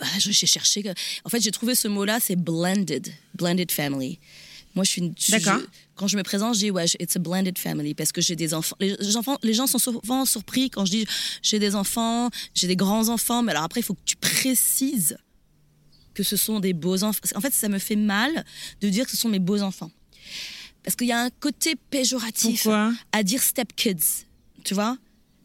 bah, je- j'ai cherché. En fait, j'ai trouvé ce mot-là, c'est blended, blended family. Moi, je suis une. je- quand je me présente, je dis ouais, it's a blended family parce que j'ai des enfants. Les, enfants. les gens sont souvent surpris quand je dis j'ai des enfants, j'ai des grands enfants. Mais alors après, il faut que tu précises que ce sont des beaux enfants. En fait, ça me fait mal de dire que ce sont mes beaux enfants parce qu'il y a un côté péjoratif Pourquoi à dire step kids. Tu vois,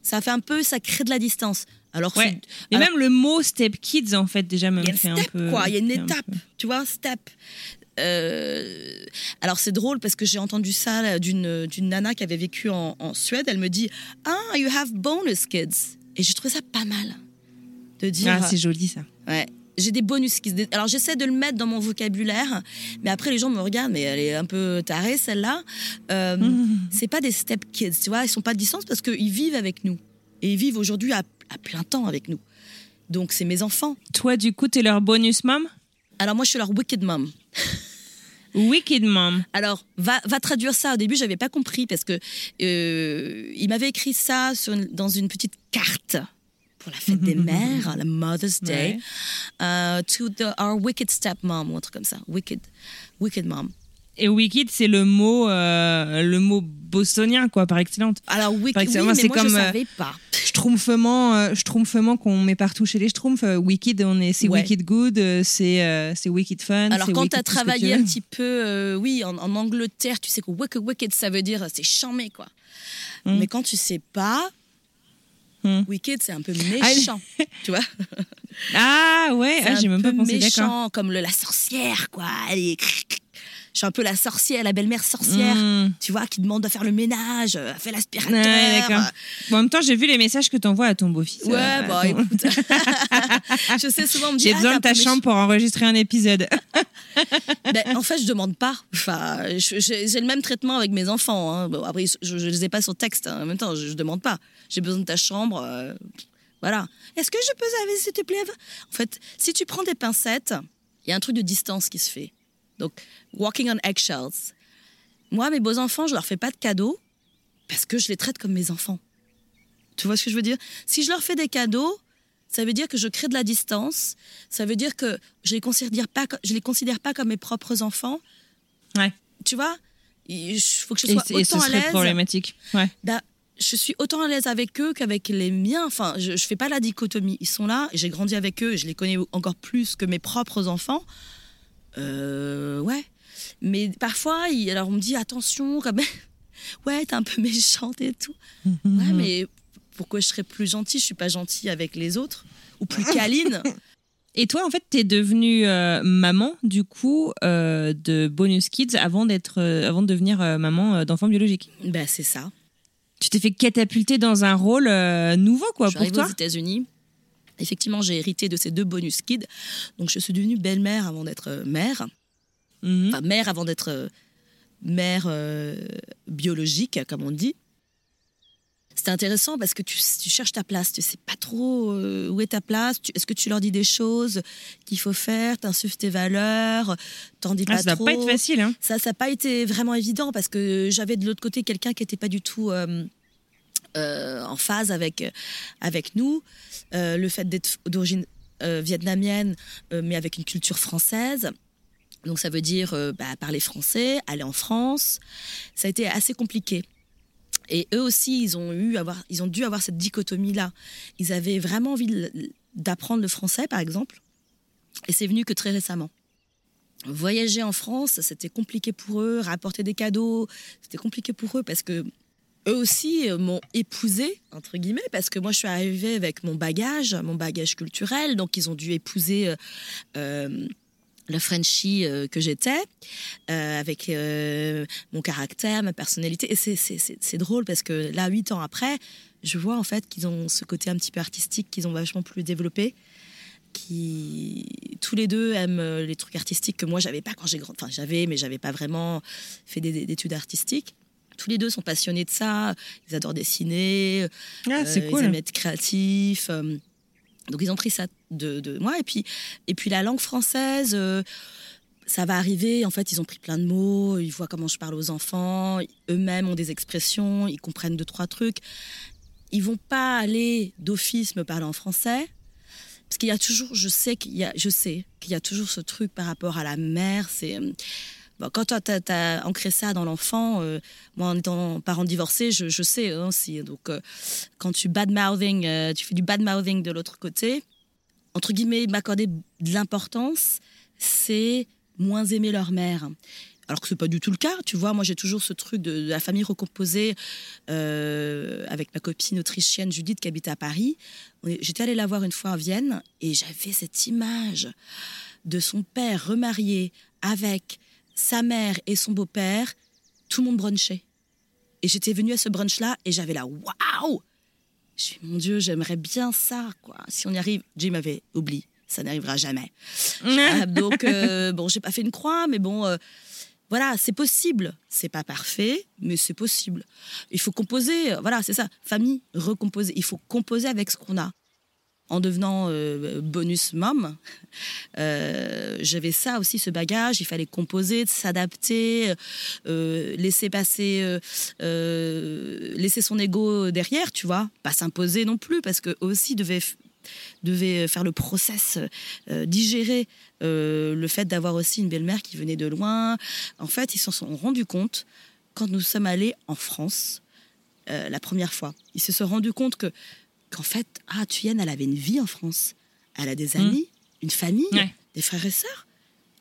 ça fait un peu, ça crée de la distance. Alors, Ouais. alors- même le mot step kids en fait déjà me fait une un step, peu. quoi. Il y a une un étape, tu vois, step. Euh, alors c'est drôle parce que j'ai entendu ça d'une d'une nana qui avait vécu en, en Suède. Elle me dit ah you have bonus kids et j'ai trouvé ça pas mal de dire Ah, c'est joli ça. ouais j'ai des bonus kids. Alors j'essaie de le mettre dans mon vocabulaire, mais après les gens me regardent, mais elle est un peu tarée celle-là. Euh, C'est pas des step kids, tu vois, ils sont pas de distance parce qu'ils vivent avec nous et ils vivent aujourd'hui à, à plein temps avec nous. Donc c'est mes enfants. Toi du coup t'es leur bonus mom? Alors moi je suis leur wicked mom. Wicked mom. Alors, va, va traduire ça. Au début, j'avais pas compris parce que euh, il m'avait écrit ça sur une- dans une petite carte pour la fête des mères, la Mother's Day, Ouais. euh, to the, our wicked stepmom ou un truc comme ça. Wicked, wicked mom. Et wicked c'est le mot euh, le mot bostonien quoi par excellence. Alors wicked, oui, c'est comme, je euh, savais pas. Schtroumpfement, euh, schtroumpfement qu'on met partout chez les schtroumpfs. wicked, on est, c'est Ouais. wicked good, c'est c'est wicked fun. Alors quand tu as tu travaillé un petit peu, euh, oui, en, en Angleterre, tu sais que wicked, wicked, ça veut dire c'est charmé quoi. Mm. Mais quand tu sais pas, Mm. wicked c'est un peu méchant, tu vois. Ah ouais, ah, j'ai même pas pensé, méchant, comme le, la sorcière, quoi. Elle est... Je suis un peu la sorcière, la belle-mère sorcière, Mm. tu vois, qui demande de faire le ménage, euh, fait l'aspirateur. Ouais. Bon, en même temps, j'ai vu les messages que tu envoies à ton beau-fils. Ouais, euh, bah attends. écoute. je sais souvent on me dit J'ai ah, besoin de ta chambre pour enregistrer un épisode. Ben, en fait, je demande pas. Enfin, j'ai le même traitement avec mes enfants. hein. Bon, après, je, je les ai pas sur texte. hein. En même temps, je, je demande pas. J'ai besoin de ta chambre. euh, voilà. Est-ce que je peux laver, s'il te plaît? En fait, si tu prends des pincettes, il y a un truc de distance qui se fait. Donc, walking on eggshells. Moi, mes beaux enfants, je leur fais pas de cadeaux parce que je les traite comme mes enfants. Tu vois ce que je veux dire? Si je leur fais des cadeaux, ça veut dire que je crée de la distance. Ça veut dire que je les considère pas, je les considère pas comme mes propres enfants. Ouais. Tu vois? Il faut que je Et, sois et ce autant à serait l'aise. problématique. Ouais. Bah, je suis autant à l'aise avec eux qu'avec les miens. Enfin, je, je fais pas la dichotomie. Ils sont là, j'ai grandi avec eux, et je les connais encore plus que mes propres enfants. Euh, ouais. Mais parfois, il- alors on me dit attention, quand même. Ouais, t'es un peu méchante et tout. Ouais, mais pourquoi je serais plus gentille? Je suis pas gentille avec les autres ou plus câline. Et toi, en fait, t'es devenue euh, maman, du coup, euh, de Bonus Kids avant, d'être, euh, avant de devenir maman d'enfants biologiques. ben c'est ça. Tu t'es fait catapulter dans un rôle nouveau, quoi, je pour toi aux États-Unis. Effectivement, j'ai hérité de ces deux bonus kids. Donc, je suis devenue belle-mère avant d'être euh, mère. Mhm. Enfin, mère avant d'être euh, mère euh, biologique, comme on dit. C'était intéressant parce que tu, tu cherches ta place. Tu sais pas trop euh, où est ta place. Est-ce que tu leur dis des choses qu'il faut faire? T'insuffles tes valeurs? T'en dis Ah, pas ça trop pas être facile, hein. ça n'a pas été vraiment évident parce que j'avais de l'autre côté quelqu'un qui n'était pas du tout euh, euh, en phase avec, avec nous. Euh, le fait d'être d'origine euh, vietnamienne, mais avec une culture française. Donc ça veut dire bah, parler français, aller en France. Ça a été assez compliqué. Et eux aussi, ils ont, eu avoir, ils ont dû avoir cette dichotomie-là. Ils avaient vraiment envie d'apprendre le français, par exemple. Et c'est venu que très récemment. Voyager en France, c'était compliqué pour eux. Rapporter des cadeaux, c'était compliqué pour eux parce que eux aussi euh, m'ont épousé entre guillemets parce que moi je suis arrivée avec mon bagage, mon bagage culturel, donc ils ont dû épouser euh, euh, le Frenchie euh, que j'étais, avec mon caractère, ma personnalité. Et c'est- drôle parce que là, huit ans après, je vois en fait qu'ils ont ce côté un petit peu artistique qu'ils ont vachement plus développé qui tous les deux aiment les trucs artistiques que moi j'avais pas quand j'ai grandi enfin j'avais mais j'avais pas vraiment fait des, des études artistiques tous les deux sont passionnés de ça. Ils adorent dessiner Ah, c'est euh, cool. ils aiment être créatifs euh, donc ils ont pris ça de, de moi. Et puis et puis la langue française euh, ça va arriver. En fait ils ont pris plein de mots. Ils voient comment je parle aux enfants. Eux-mêmes ont des expressions. Ils comprennent deux trois trucs. Ils vont pas aller d'office me parler en français. Parce qu'il y a toujours, je sais qu'il y a, je sais qu'il y a toujours ce truc par rapport à la mère. C'est bon, quand t'as as ancré ça dans l'enfant. euh, moi, en étant parent divorcé, je, je sais hein, aussi. Donc, euh, quand tu bad mouthing, euh, tu fais du bad mouthing de l'autre côté. Entre guillemets, m'accorder de l'importance, c'est moins aimer leur mère. Alors que c'est pas du tout le cas, tu vois. Moi, j'ai toujours ce truc de, la famille recomposée euh, avec ma copine autrichienne Judith qui habite à Paris. J'étais allée la voir une fois à Vienne et j'avais cette image de son père remarié avec sa mère et son beau-père. Tout le monde brunchait. Et j'étais venue à ce brunch-là et j'avais là, waouh Je suis, mon Dieu, j'aimerais bien ça, quoi. Si on y arrive, Jim avait oublié, ça n'arrivera jamais. Ah, donc, euh, bon, j'ai pas fait une croix, mais bon, euh, voilà, c'est possible. C'est pas parfait, mais c'est possible. Il faut composer, euh, voilà, c'est ça. Famille, recomposer. Il faut composer avec ce qu'on a. En devenant euh, bonus mom, euh, j'avais ça aussi, ce bagage. Il fallait composer, s'adapter, euh, laisser passer, laisser son ego derrière, tu vois. Pas s'imposer non plus, parce que aussi devait devait faire le process, digérer le fait d'avoir aussi une belle-mère qui venait de loin. En fait, ils s'en sont rendus compte quand nous sommes allés en France la première fois. Ils se sont rendus compte que qu'en fait, ah, Tuyenne, elle avait une vie en France. Elle a des amis, une famille, Ouais. des frères et sœurs.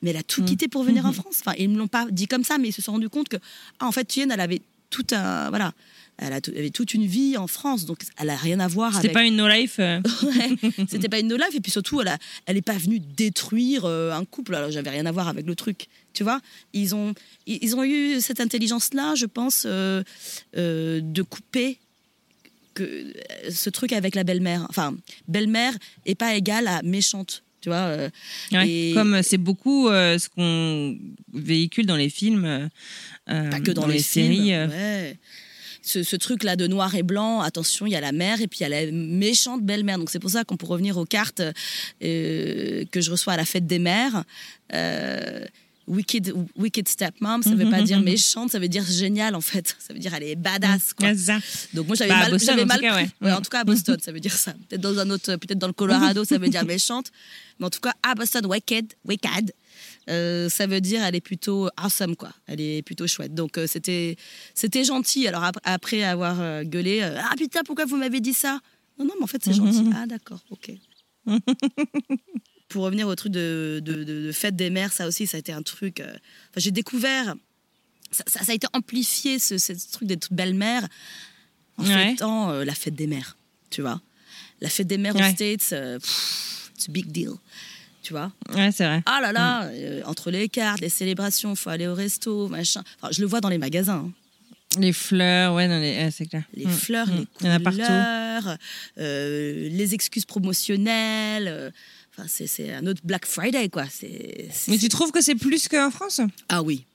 Mais elle a tout quitté pour venir en France. Enfin, ils ne me l'ont pas dit comme ça, mais ils se sont rendus compte que, ah, en fait, Tuyenne, elle avait tout un, voilà, elle a tout- elle avait toute une vie en France, donc elle a rien à voir C'était avec. pas une no-life euh, Ouais, c'était pas une no-life et puis surtout elle, a- elle est pas venue détruire euh, un couple alors j'avais rien à voir avec le truc tu vois ils ont ils ils ont eu cette intelligence là je pense euh, de couper que euh, ce truc avec la belle-mère enfin belle-mère est pas égale à méchante tu vois euh, ouais. Et- Comme c'est beaucoup euh, ce qu'on véhicule dans les films, euh, pas que dans, les, séries. Ouais. Ce, ce truc-là de noir et blanc, attention, il y a la mère et puis il y a la méchante belle-mère. Donc c'est pour ça qu'on peut revenir aux cartes que je reçois à la fête des mères. Wicked, wicked stepmom, ça veut pas dire méchante, ça veut dire géniale en fait. Ça veut dire elle est badass quoi. Donc moi j'avais Bah, mal, Boston, j'avais en mal tout cas, pris. ouais. Ouais, en tout cas à Boston, ça veut dire ça. Peut-être dans un autre, peut-être dans le Colorado, ça veut dire méchante. Mais en tout cas à Boston, wicked, wicked. euh, ça veut dire elle est plutôt awesome quoi. Elle est plutôt chouette. Donc euh, c'était c'était gentil. Alors ap- après avoir euh, gueulé, ah putain pourquoi vous m'avez dit ça? Non non mais en fait c'est gentil. Ah d'accord, ok. Pour revenir au truc de, de, de- de fête des mères, ça aussi, ça a été un truc. euh, Enfin, j'ai découvert. Ça, ça- ça a été amplifié, ce, ce truc d'être belle-mère, en Ouais. fêtant euh, la fête des mères. Tu vois La fête des mères Ouais. aux States, euh, pff, it's a big deal. Tu vois Ouais, c'est vrai. Ah là là, euh, entre les cartes, les célébrations, faut aller au resto, machin. Enfin, je le vois dans les magasins. hein. Les fleurs, ouais, c'est clair. Les Mm. fleurs, Mm. les couleurs, euh, les excuses promotionnelles. Enfin, c'est, un autre Black Friday, quoi. C'est, c'est- Mais tu trouves que c'est plus qu'en France? Ah oui.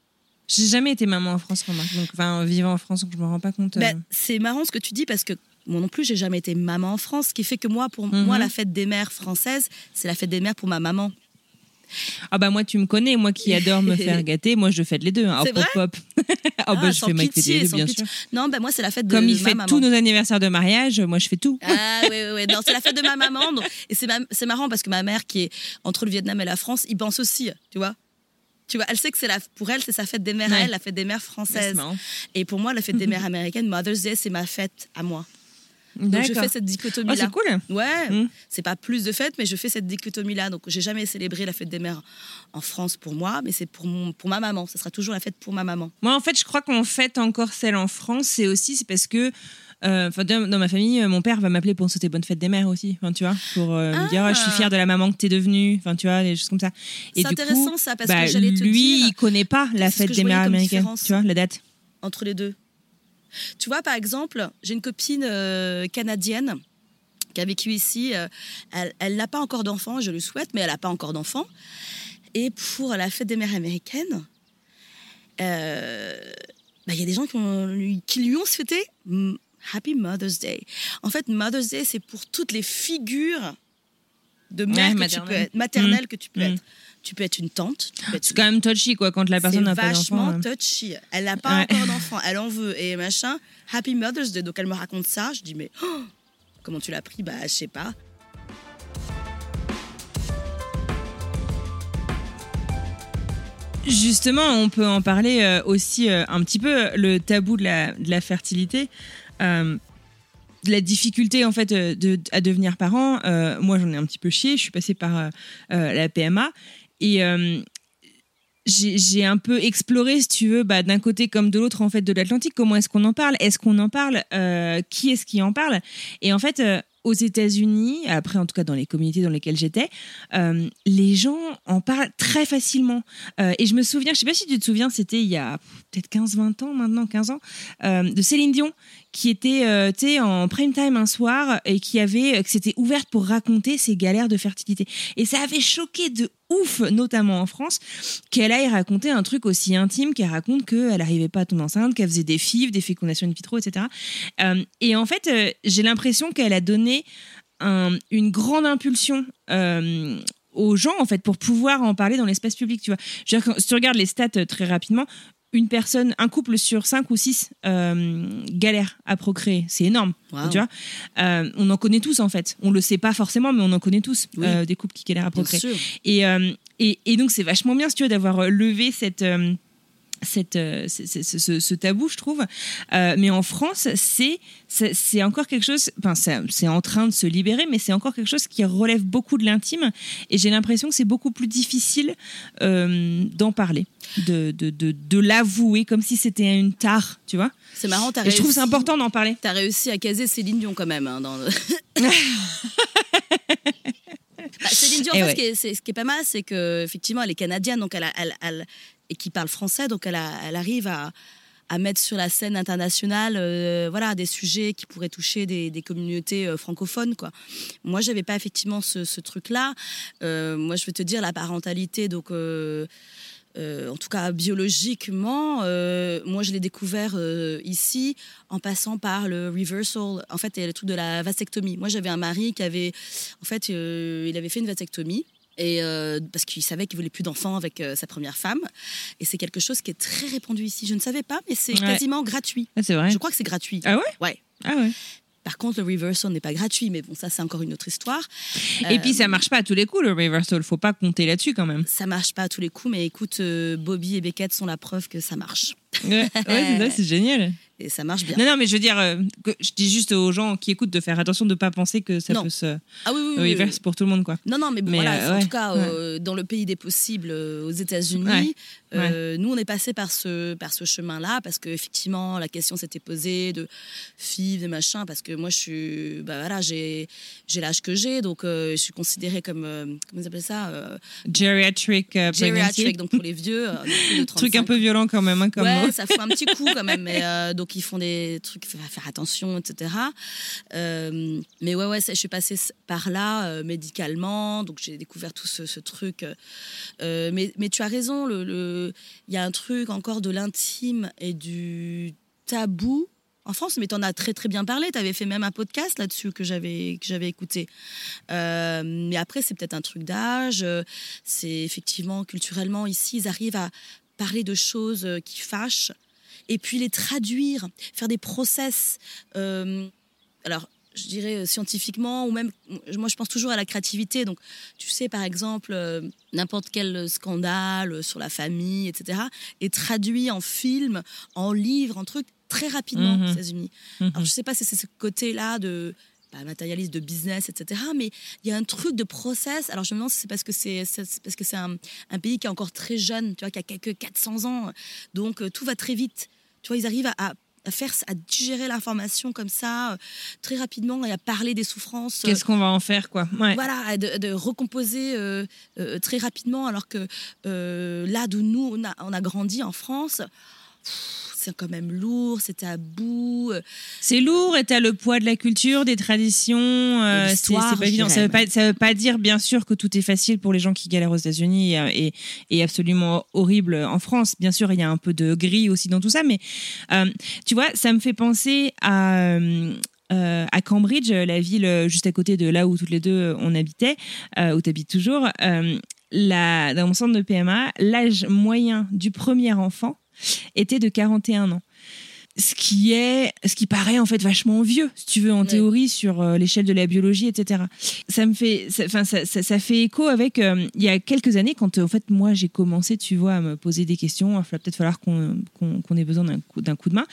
J'ai jamais été maman en France, remarque. Donc, enfin, vivant en France, donc je me rends pas compte. euh. Ben, c'est marrant ce que tu dis parce que moi non plus, j'ai jamais été maman en France, ce qui fait que moi, pour Mhm. moi, la fête des mères française, c'est la fête des mères pour ma maman. Ah bah moi, tu me connais, moi qui adore me faire gâter, moi je fête les deux. Hein. C'est Hop, vrai hop, hop. Ah, bah je sans fais Mike pitié, les deux, bien pitié. sûr. Non, ben moi, c'est la fête de Comme il ma fait maman. tous nos anniversaires de mariage, moi je fais tout. Ah oui, oui, oui. Non, c'est la fête de ma maman. donc- et c'est, ma- c'est marrant parce que ma mère, qui est entre le Vietnam et la France, y pense aussi, tu vois. Tu vois, elle sait que c'est la, pour elle, c'est sa fête des mères Ouais. elle, la fête des mères françaises. et pour moi, la fête des mères américaines, Mother's Day, c'est ma fête à moi. Donc je fais cette Oh, dichotomie-là. c'est cool. Ouais, Mm. c'est pas plus de fête, mais je fais cette dichotomie-là. Donc, j'ai jamais célébré la fête des mères en France pour moi, mais c'est pour, mon, pour ma maman. Ce sera toujours la fête pour ma maman. Moi, en fait, je crois qu'on fête encore celle en France. C'est aussi c'est parce que, euh, dans, dans ma famille, euh, mon père va m'appeler pour souhaiter bonne fête des mères aussi. Enfin, tu vois, pour euh, me dire, Ah. Ah, je suis fière de la maman que t'es devenue. Enfin, tu vois, des choses comme ça. C'est intéressant, coup, ça, parce bah, que j'allais te lui, dire- il connaît pas la fête des mères américaines. Tu vois, la date. entre les deux. Tu vois, par exemple, j'ai une copine euh, canadienne qui a vécu ici. euh, elle elle n'a pas encore d'enfant, je le souhaite, mais elle n'a pas encore d'enfant. Et pour la fête des mères américaines, euh, bah, il y a des gens qui, ont- lui- qui lui ont souhaité Happy Mother's Day. En fait, Mother's Day, c'est pour toutes les figures de mère que tu maternelle. peux être, maternelle que tu peux Mm. être. Tu peux être une tante, être C'est quand même touchy, quoi, quand la personne n'a c'est pas vachement d'enfant. euh. touchy. Elle n'a pas Ouais. encore d'enfant, elle en veut et machin. Happy Mother's Day. Donc elle me raconte ça. Je dis mais oh, comment tu l'as pris? Bah je sais pas. Justement, on peut en parler euh, aussi euh, un petit peu, le tabou de la, de la fertilité. Euh, de la difficulté en fait de, à devenir parent, Euh, moi j'en ai un petit peu chié, je suis passée par euh, la PMA et euh, j'ai un peu exploré, si tu veux, bah, d'un côté comme de l'autre en fait de l'Atlantique. Comment est-ce qu'on en parle? Est-ce qu'on en parle? Euh, Qui est-ce qui en parle? Et en fait, euh, aux États-Unis, après en tout cas dans les communautés dans lesquelles j'étais, les gens en parlent très facilement. Et je me souviens, je sais pas si tu te souviens, c'était il y a peut-être 15-20 ans maintenant, 15 ans, de Céline Dion qui était tu en prime time un soir et qui avait que s'était ouverte pour raconter ses galères de fertilité. Et ça avait choqué de notamment en France, qu'elle aille raconter un truc aussi intime qu'elle raconte qu'elle n'arrivait pas à tomber enceinte, qu'elle faisait des FIV, des fécondations in vitro, etc. Euh, et en fait, euh, j'ai l'impression qu'elle a donné un- une grande impulsion euh, aux gens, en fait, pour pouvoir en parler dans l'espace public, tu vois. Si tu regardes les stats très rapidement, une personne, un couple sur cinq ou six euh, galère à procréer. C'est énorme, Wow. tu vois. Euh, on en connaît tous, en fait. On le sait pas forcément, mais on en connaît tous, Oui. euh, des couples qui galèrent à procréer. Et, euh, et, et donc, c'est vachement bien, si tu veux, d'avoir levé cette. Cette, euh, ce, ce- ce- ce tabou, je trouve. Euh, mais en France, c'est encore quelque chose. Enfin, c'est en train de se libérer, mais c'est encore quelque chose qui relève beaucoup de l'intime. Et j'ai l'impression que c'est beaucoup plus difficile euh, d'en parler, de, de, de, de l'avouer, comme si c'était une tare, tu vois. C'est marrant. T'as Et je trouve que c'est réussi- important d'en parler. T'as réussi à caser Céline Dion quand même. hein, dans le- Bah, Céline Dion, en Eh fait, ouais. ce, qui est, ce qui est pas mal, c'est que effectivement, elle est canadienne, donc elle, a- elle, elle- et qui parle français, donc elle, arrive à, mettre sur la scène internationale, euh, voilà, des sujets qui pourraient toucher des, communautés euh, francophones, quoi. Moi, j'avais pas effectivement ce, ce truc-là. Euh, moi, je vais te dire la parentalité, donc. en tout cas biologiquement, moi je l'ai découvert ici en passant par le reversal. En fait, a le truc de la vasectomie. Moi, j'avais un mari qui avait, en fait, il avait fait une vasectomie. Et euh, parce qu'il savait qu'il voulait plus d'enfants avec euh, sa première femme. Et c'est quelque chose qui est très répandu ici. Je ne savais pas, mais c'est Ouais. quasiment gratuit. Ah, c'est vrai. Je crois que c'est gratuit. Ah ouais? Ouais. Ah ouais. Par contre, le reversal n'est pas gratuit, mais bon, ça, c'est encore une autre histoire. Et Euh, puis ça marche pas à tous les coups le reversal, faut pas compter là-dessus quand même. Ça marche pas à tous les coups, mais écoute, euh, Bobby et Beckett sont la preuve que ça marche. Ouais, ouais, c'est génial. Et ça marche bien. Non, non, mais je veux dire, euh, que- je dis juste aux gens qui écoutent de faire attention de pas penser que ça Non. peut se Ah oui, oui, oui, oui. pour tout le monde, quoi. Non, non, mais bon, Mais, voilà, euh, en ouais, tout cas, ouais. euh, dans le pays des possibles, aux États-Unis, Ouais, nous, on est passé par ce, par ce chemin-là parce qu'effectivement, la question s'était posée de filles, de machin, parce que moi, je suis, bah voilà, j'ai, l'âge que j'ai, donc je suis considérée comme, comment ils appellent ça Geriatric. Geriatric, donc pour les vieux. Truc un 35 peu violent quand même, hein, comme ouais, ça fout un petit coup quand même. Mais, donc ils font des trucs, faire attention, etc. Euh, mais ouais, ouais, je suis passée par là euh, médicalement, donc j'ai découvert tout ce, truc. Euh, mais, tu as raison, il y a un truc encore de l'intime et du tabou. En France, mais tu en as très très bien parlé. Tu avais fait même un podcast là-dessus que j'avais que j'avais écouté. Mais après, c'est peut-être un truc d'âge. C'est effectivement culturellement ici, ils arrivent à parler de choses qui fâchent et puis les traduire, faire des process. euh, alors, je dirais euh, scientifiquement, ou même, moi je pense toujours à la créativité. Donc, tu sais, par exemple, euh, n'importe quel scandale euh, sur la famille, etc., est traduit en film, en livre, en truc, très rapidement Mhm. aux États-Unis. Mhm. Alors, je sais pas si c'est ce côté-là de pas matérialiste de business, etc. Mais il y a un truc de process. Alors je me demande si c'est parce que c'est parce que c'est un, un pays qui est encore très jeune, tu vois, qui a quelques 400 ans. Donc euh, tout va très vite. Tu vois, ils arrivent à, à- à faire, à digérer l'information comme ça euh, très rapidement et à parler des souffrances. euh, Qu'est-ce qu'on va en faire, quoi? Ouais. voilà, de, de recomposer euh, très rapidement, alors que là d'où nous, on a, on a grandi en France, pff, c'est quand même lourd, c'est tabou. euh, C'est lourd et t'as le poids de la culture, des traditions. euh, c'est pas évident. Ça veut pas, ça veut pas dire, bien sûr, que tout est facile pour les gens qui galèrent aux États-Unis et, et, et absolument horrible en France. Bien sûr, il y a un peu de gris aussi dans tout ça, mais euh, tu vois, ça me fait penser à. euh, euh, à Cambridge, la ville euh, juste à côté de là où toutes les deux euh, on habitait, euh, où tu habites toujours, euh, la, dans mon centre de PMA, l'âge moyen du premier enfant était de 41 ans. Ce qui est ce qui paraît en fait vachement vieux si tu veux en Ouais. théorie sur euh, l'échelle de la biologie etc ça me fait enfin ça, ça, ça fait écho avec euh, il y a quelques années quand euh, en fait moi j'ai commencé tu vois à me poser des questions il va peut-être falloir qu'on ait besoin d'un coup de main.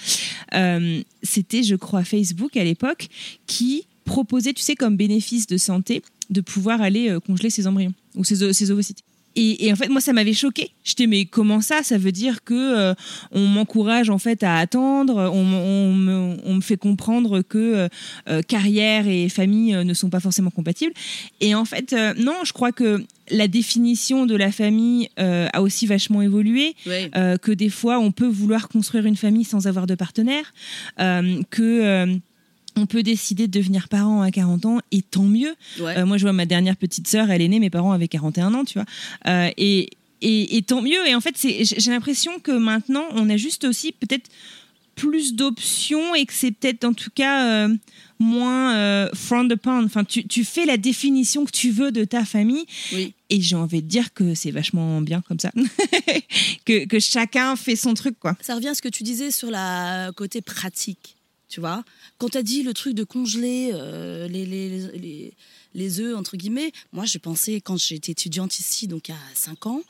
Euh, c'était je crois Facebook à l'époque qui proposait tu sais comme bénéfice de santé de pouvoir aller congeler ses embryons ou ses ovocytes et, et en fait, moi, ça m'avait choqué. J'étais, mais comment ça? Ça veut dire que euh, on m'encourage en fait à attendre. On, on me, on me fait comprendre que euh, euh, carrière et famille ne sont pas forcément compatibles. Et en fait, euh, non, je crois que la définition de la famille a aussi vachement évolué. que des fois, on peut vouloir construire une famille sans avoir de partenaire. Que on peut décider de devenir parent à 40 ans et tant mieux. ouais. Euh, moi, je vois ma dernière petite sœur, elle est née, mes parents avaient 41 ans, tu vois. Euh, et, et, et tant mieux. Et en fait, j'ai l'impression que maintenant, on a juste aussi peut-être plus d'options et que c'est peut-être en tout cas euh, moins euh, frowned upon. Enfin, tu, tu fais la définition que tu veux de ta famille. Oui. Et j'ai envie de dire que c'est vachement bien comme ça. que, que chacun fait son truc, quoi. Ça revient à ce que tu disais sur la côté pratique, tu vois. Quand tu as dit le truc de congeler euh, les, les, les, les œufs, entre guillemets, moi, j'ai pensé, quand j'étais étudiante ici, donc il y a 5 ans,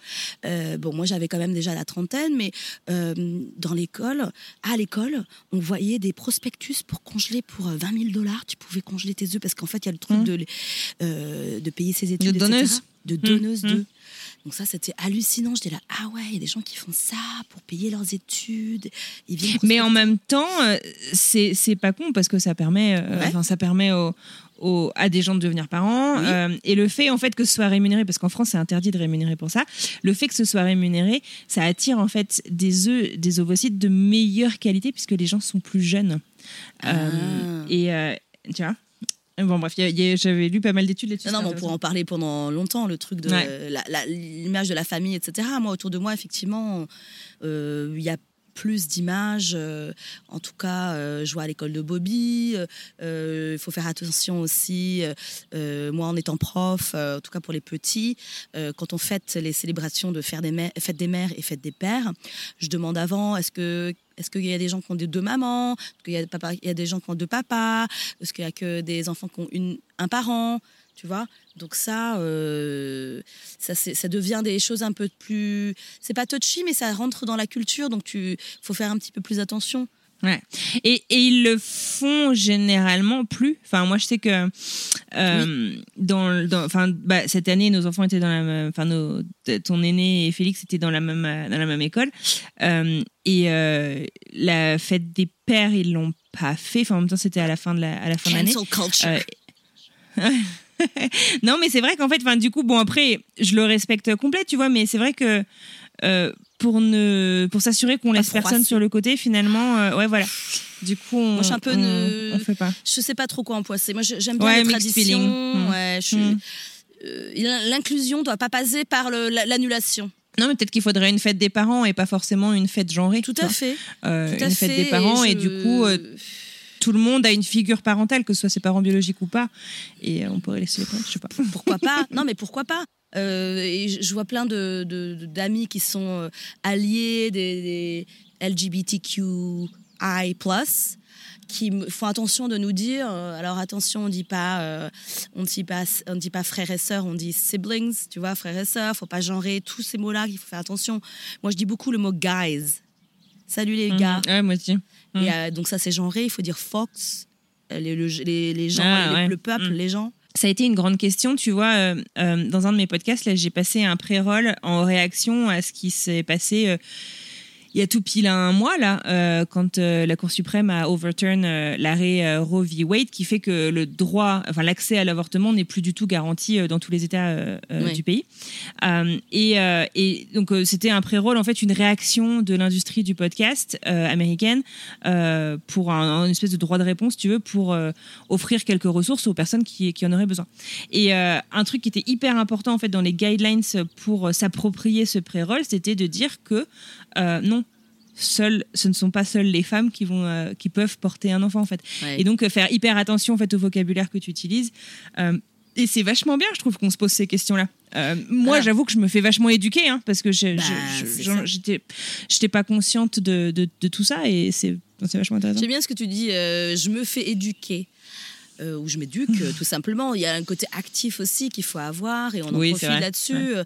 euh, bon, moi, j'avais quand même déjà la trentaine, mais euh, dans l'école, à l'école, on voyait des prospectus pour congeler pour euh, 20 000 dollars. Tu pouvais congeler tes œufs parce qu'en fait, il y a le truc Mhm. de, de payer ses études, etc. donneuse. De donneuse Mhm. d'œufs. Donc ça, c'était hallucinant. J'étais là, ah ouais, il y a des gens qui font ça pour payer leurs études. Ils viennent Mais en même temps, euh, c'est c'est pas con parce que ça permet, euh, Ouais. enfin ça permet aux- à des gens de devenir parents. Oui. euh, et le fait en fait que ce soit rémunéré, parce qu'en France c'est interdit de rémunérer pour ça, le fait que ce soit rémunéré, ça attire en fait des œufs, des ovocytes de meilleure qualité puisque les gens sont plus jeunes. Euh, Ah. et euh, tu vois. Bon bref, j'avais lu pas mal d'études là-dessus. Non, non, on pourra en parler pendant longtemps, le truc de Ouais. l'image de la famille, etc. Moi, autour de moi, effectivement, euh, il y a plus d'images. euh, en tout cas, euh, je vois à l'école de Bobby. euh, Il faut faire attention aussi. moi, en étant prof, en tout cas pour les petits, quand on fête les célébrations de faire des mères, fête des mères et fête des pères, je demande avant est-ce que est-ce qu'il y a des gens qui ont deux mamans? Est-ce qu'il y a, des gens qui ont deux papas? Est-ce qu'il y a que des enfants qui ont un parent? Tu vois Donc ça, euh, ça, devient des choses un peu plus... C'est pas touchy, mais ça rentre dans la culture, donc tu faut faire un petit peu plus attention. Ouais. Et, et ils le font généralement plus? Enfin, moi, je sais que euh, dans, dans, enfin, bah, cette année, nos enfants étaient dans la même, enfin, nos, ton aîné et Félix étaient dans la même, dans la même école. Euh, et euh, la fête des pères, ils l'ont pas fait. Enfin, en même temps, c'était à la fin de la, à la fin de l'année. Non, mais c'est vrai qu'en fait, du coup, bon, après, je le respecte complet, tu vois, mais c'est vrai que euh, pour ne, pour s'assurer qu'on laisse personne sur le côté, finalement, euh, ouais, voilà. Du coup, on, Moi, je suis un peu on, ne- on fait pas. Je sais pas trop quoi empoisser. Moi, j'aime bien Ouais, les traditions. feeling. Mm. Ouais, je suis- Mm. euh, L'inclusion doit pas passer par l'annulation. Non, mais peut-être qu'il faudrait une fête des parents et pas forcément une fête genrée. Tout à fait. Tout à une fête des parents et, je- du coup, tout le monde a une figure parentale, que ce soit ses parents biologiques ou pas, et euh, on pourrait laisser les parents, je sais pas. pourquoi pas? Non, mais pourquoi pas? Euh, et je vois plein de de- d'amis qui sont euh, alliés des, des LGBTQI+, qui font attention de nous dire. alors attention, on dit pas, euh, on dit pas, on dit pas frères et sœurs, on dit siblings, tu vois, frères et sœurs. Faut pas genrer tous ces mots-là. Il faut faire attention. Moi, je dis beaucoup le mot guys. Salut les gars. Mhm. Ouais, moi aussi. Et, euh, donc ça c'est genré. Il faut dire fox. Euh, Les, le- les, les gens, Ah, les- ouais. le peuple, Mhm. les gens. Ça a été une grande question, tu vois. euh, euh, dans un de mes podcasts, là, j'ai passé un pré-roll en réaction à ce qui s'est passé euh, il y a tout pile un mois, là, euh, quand euh, la Cour suprême a overturn euh, l'arrêt Roe v. Wade, qui fait que le droit, enfin l'accès à l'avortement n'est plus du tout garanti dans tous les États du pays. Et, et donc c'était un pré-roll, en fait, une réaction de l'industrie du podcast américaine pour un, un espèce de droit de réponse, tu veux, pour offrir quelques ressources aux personnes qui, qui en auraient besoin. Et un truc qui était hyper important en fait dans les guidelines pour s'approprier ce pré-roll, c'était de dire que non, seules, ce ne sont pas seules les femmes qui vont, euh, qui peuvent porter un enfant en fait. Ouais. Et donc euh, faire hyper attention en fait au vocabulaire que tu utilises. Euh, et c'est vachement bien, je trouve, qu'on se pose ces questions-là. Moi, j'avoue que je me fais vachement éduquer, hein, parce que je- Bah, j'étais, j'étais pas consciente de, de, de tout ça, et c'est, c'est vachement intéressant. J'aime bien ce que tu dis, je me fais éduquer. Euh, ou je m'éduque euh, tout simplement. Il y a un côté actif aussi qu'il faut avoir et on en Oui, profite là-dessus. Ouais.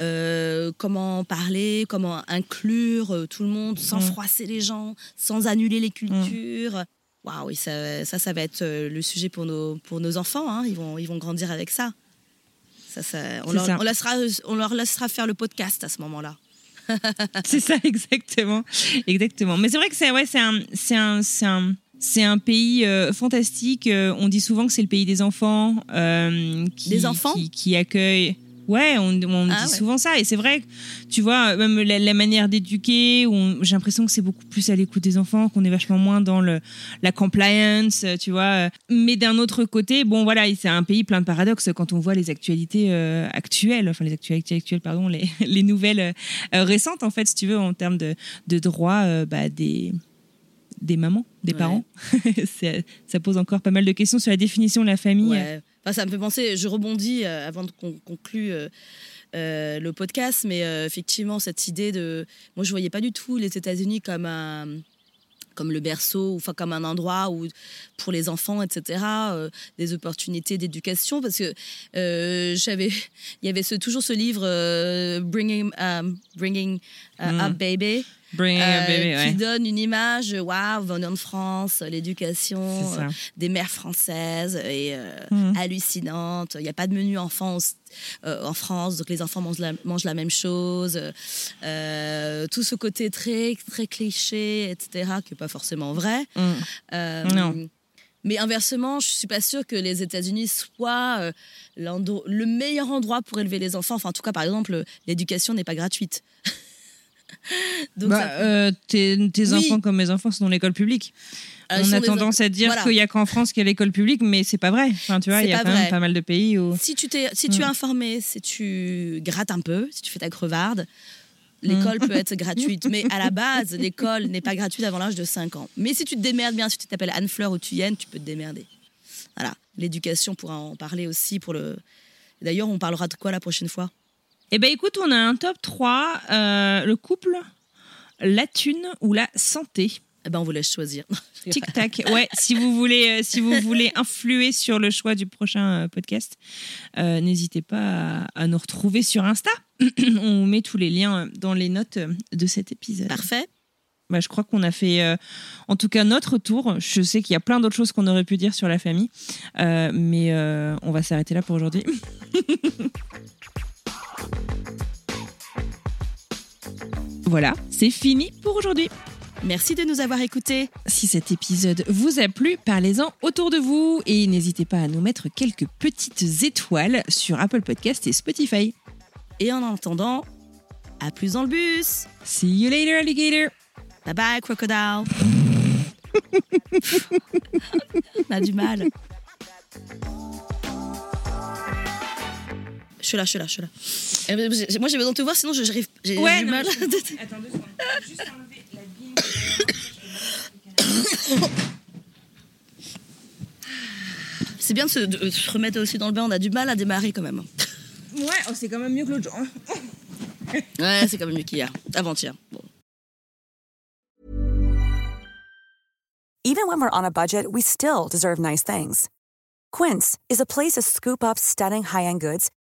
Euh, comment parler, comment inclure tout le monde sans Mm. froisser les gens, sans annuler les cultures. Waouh, et ça, ça, ça va être le sujet pour nos, pour nos enfants. hein. Ils, vont, ils vont grandir avec ça. Ça, ça, on, leur. On, laissera, on leur laissera faire le podcast à ce moment-là. C'est ça, exactement. Exactement. Mais c'est vrai que c'est ouais, un, un, c'est un, c'est un pays euh, fantastique. Euh, on dit souvent que c'est le pays des enfants. euh, qui, Des enfants qui, qui accueille. Ouais, on, on Ah dit ouais. souvent ça. Et c'est vrai tu vois, même la, la manière d'éduquer, j'ai l'impression que c'est beaucoup plus à l'écoute des enfants, qu'on est vachement moins dans le, la compliance, tu vois. Mais d'un autre côté, bon, voilà, c'est un pays plein de paradoxes quand on voit les actualités euh, actuelles, enfin les actualités actuelles, pardon, les, les nouvelles euh, récentes, en fait, si tu veux, en termes de, de droits euh, bah, des, des mamans, des Ouais. parents. Ça pose encore pas mal de questions sur la définition de la famille. Ouais. Enfin, ça me fait penser, je rebondis euh, avant de con- conclure euh, euh, le podcast, mais euh, effectivement, cette idée de. Moi, je voyais pas du tout les États-Unis comme un comme le berceau, enfin comme un endroit où pour les enfants, etc., euh, des opportunités d'éducation, parce que euh, j'avais, il y avait ce, toujours ce livre euh, Bringing, um, Bringing uh, Mm. Up Baby, Bring a euh, baby, ouais. qui donne une image, waouh, venant de France, l'éducation, C'est ça. euh, des mères françaises et euh, Mhm. hallucinante. Il n'y a pas de menu enfant au- euh, en France, donc les enfants mangent la, mangent la même chose. Euh, tout ce côté très, très cliché, etc., qui n'est pas forcément vrai. Mm. Euh, Non. Mais inversement, je suis pas sûre que les États-Unis soient euh, le meilleur endroit pour élever les enfants. Enfin, en tout cas, par exemple, l'éducation n'est pas gratuite. donc, Bah, ça- euh, tes tes Oui. enfants comme mes enfants sont dans l'école publique. euh, on a tendance à dire voilà. qu'il y a qu'en France qu'il y a l'école publique, mais c'est pas vrai. Enfin, tu vois, il y a quand même pas mal de pays où. Si tu, t'es, si tu es Mm. informé, si tu grattes un peu, si tu fais ta crevarde, L'école peut être gratuite, mais à la base, l'école n'est pas gratuite avant l'âge de 5 ans. Mais si tu te démerdes bien, si tu t'appelles Anne-Fleur ou Tuyenne, tu peux te démerder. Voilà, l'éducation pourra en parler aussi pour le. D'ailleurs, on parlera de quoi la prochaine fois? Eh ben écoute, on a un top 3, euh, le couple, la thune ou la santé. Eh ben, on vous laisse choisir. Tic tac. Ouais, si vous voulez, euh, si vous voulez influer sur le choix du prochain euh, podcast, n'hésitez pas à, à nous retrouver sur Insta. On met tous les liens dans les notes de cet épisode. Parfait. Bah, je crois qu'on a fait, euh, en tout cas, notre tour. Je sais qu'il y a plein d'autres choses qu'on aurait pu dire sur la famille, euh, mais euh, on va s'arrêter là pour aujourd'hui. voilà, c'est fini pour aujourd'hui. Merci de nous avoir écoutés. Si cet épisode vous a plu, parlez-en autour de vous et n'hésitez pas à nous mettre quelques petites étoiles sur Apple Podcast et Spotify. Et en attendant, à plus dans le bus. See you later, alligator. Bye bye, crocodile. On a du mal. Je suis là, je suis là, je suis là. Eh ben, Moi, j'ai besoin de te voir, sinon je- j'arrive. J'ai du non, mal. je- Attends deux secondes. Juste enlever la bille. C'est bien de se, de se remettre aussi dans le bain. On a du mal à démarrer quand même. Ouais, oh, c'est quand même mieux que l'autre jour. hein. Ouais, c'est quand même mieux qu'hier. Avant-hier. Bon. Even when we're on a budget, we still deserve nice things. Quince is a place to scoop up stunning high-end goods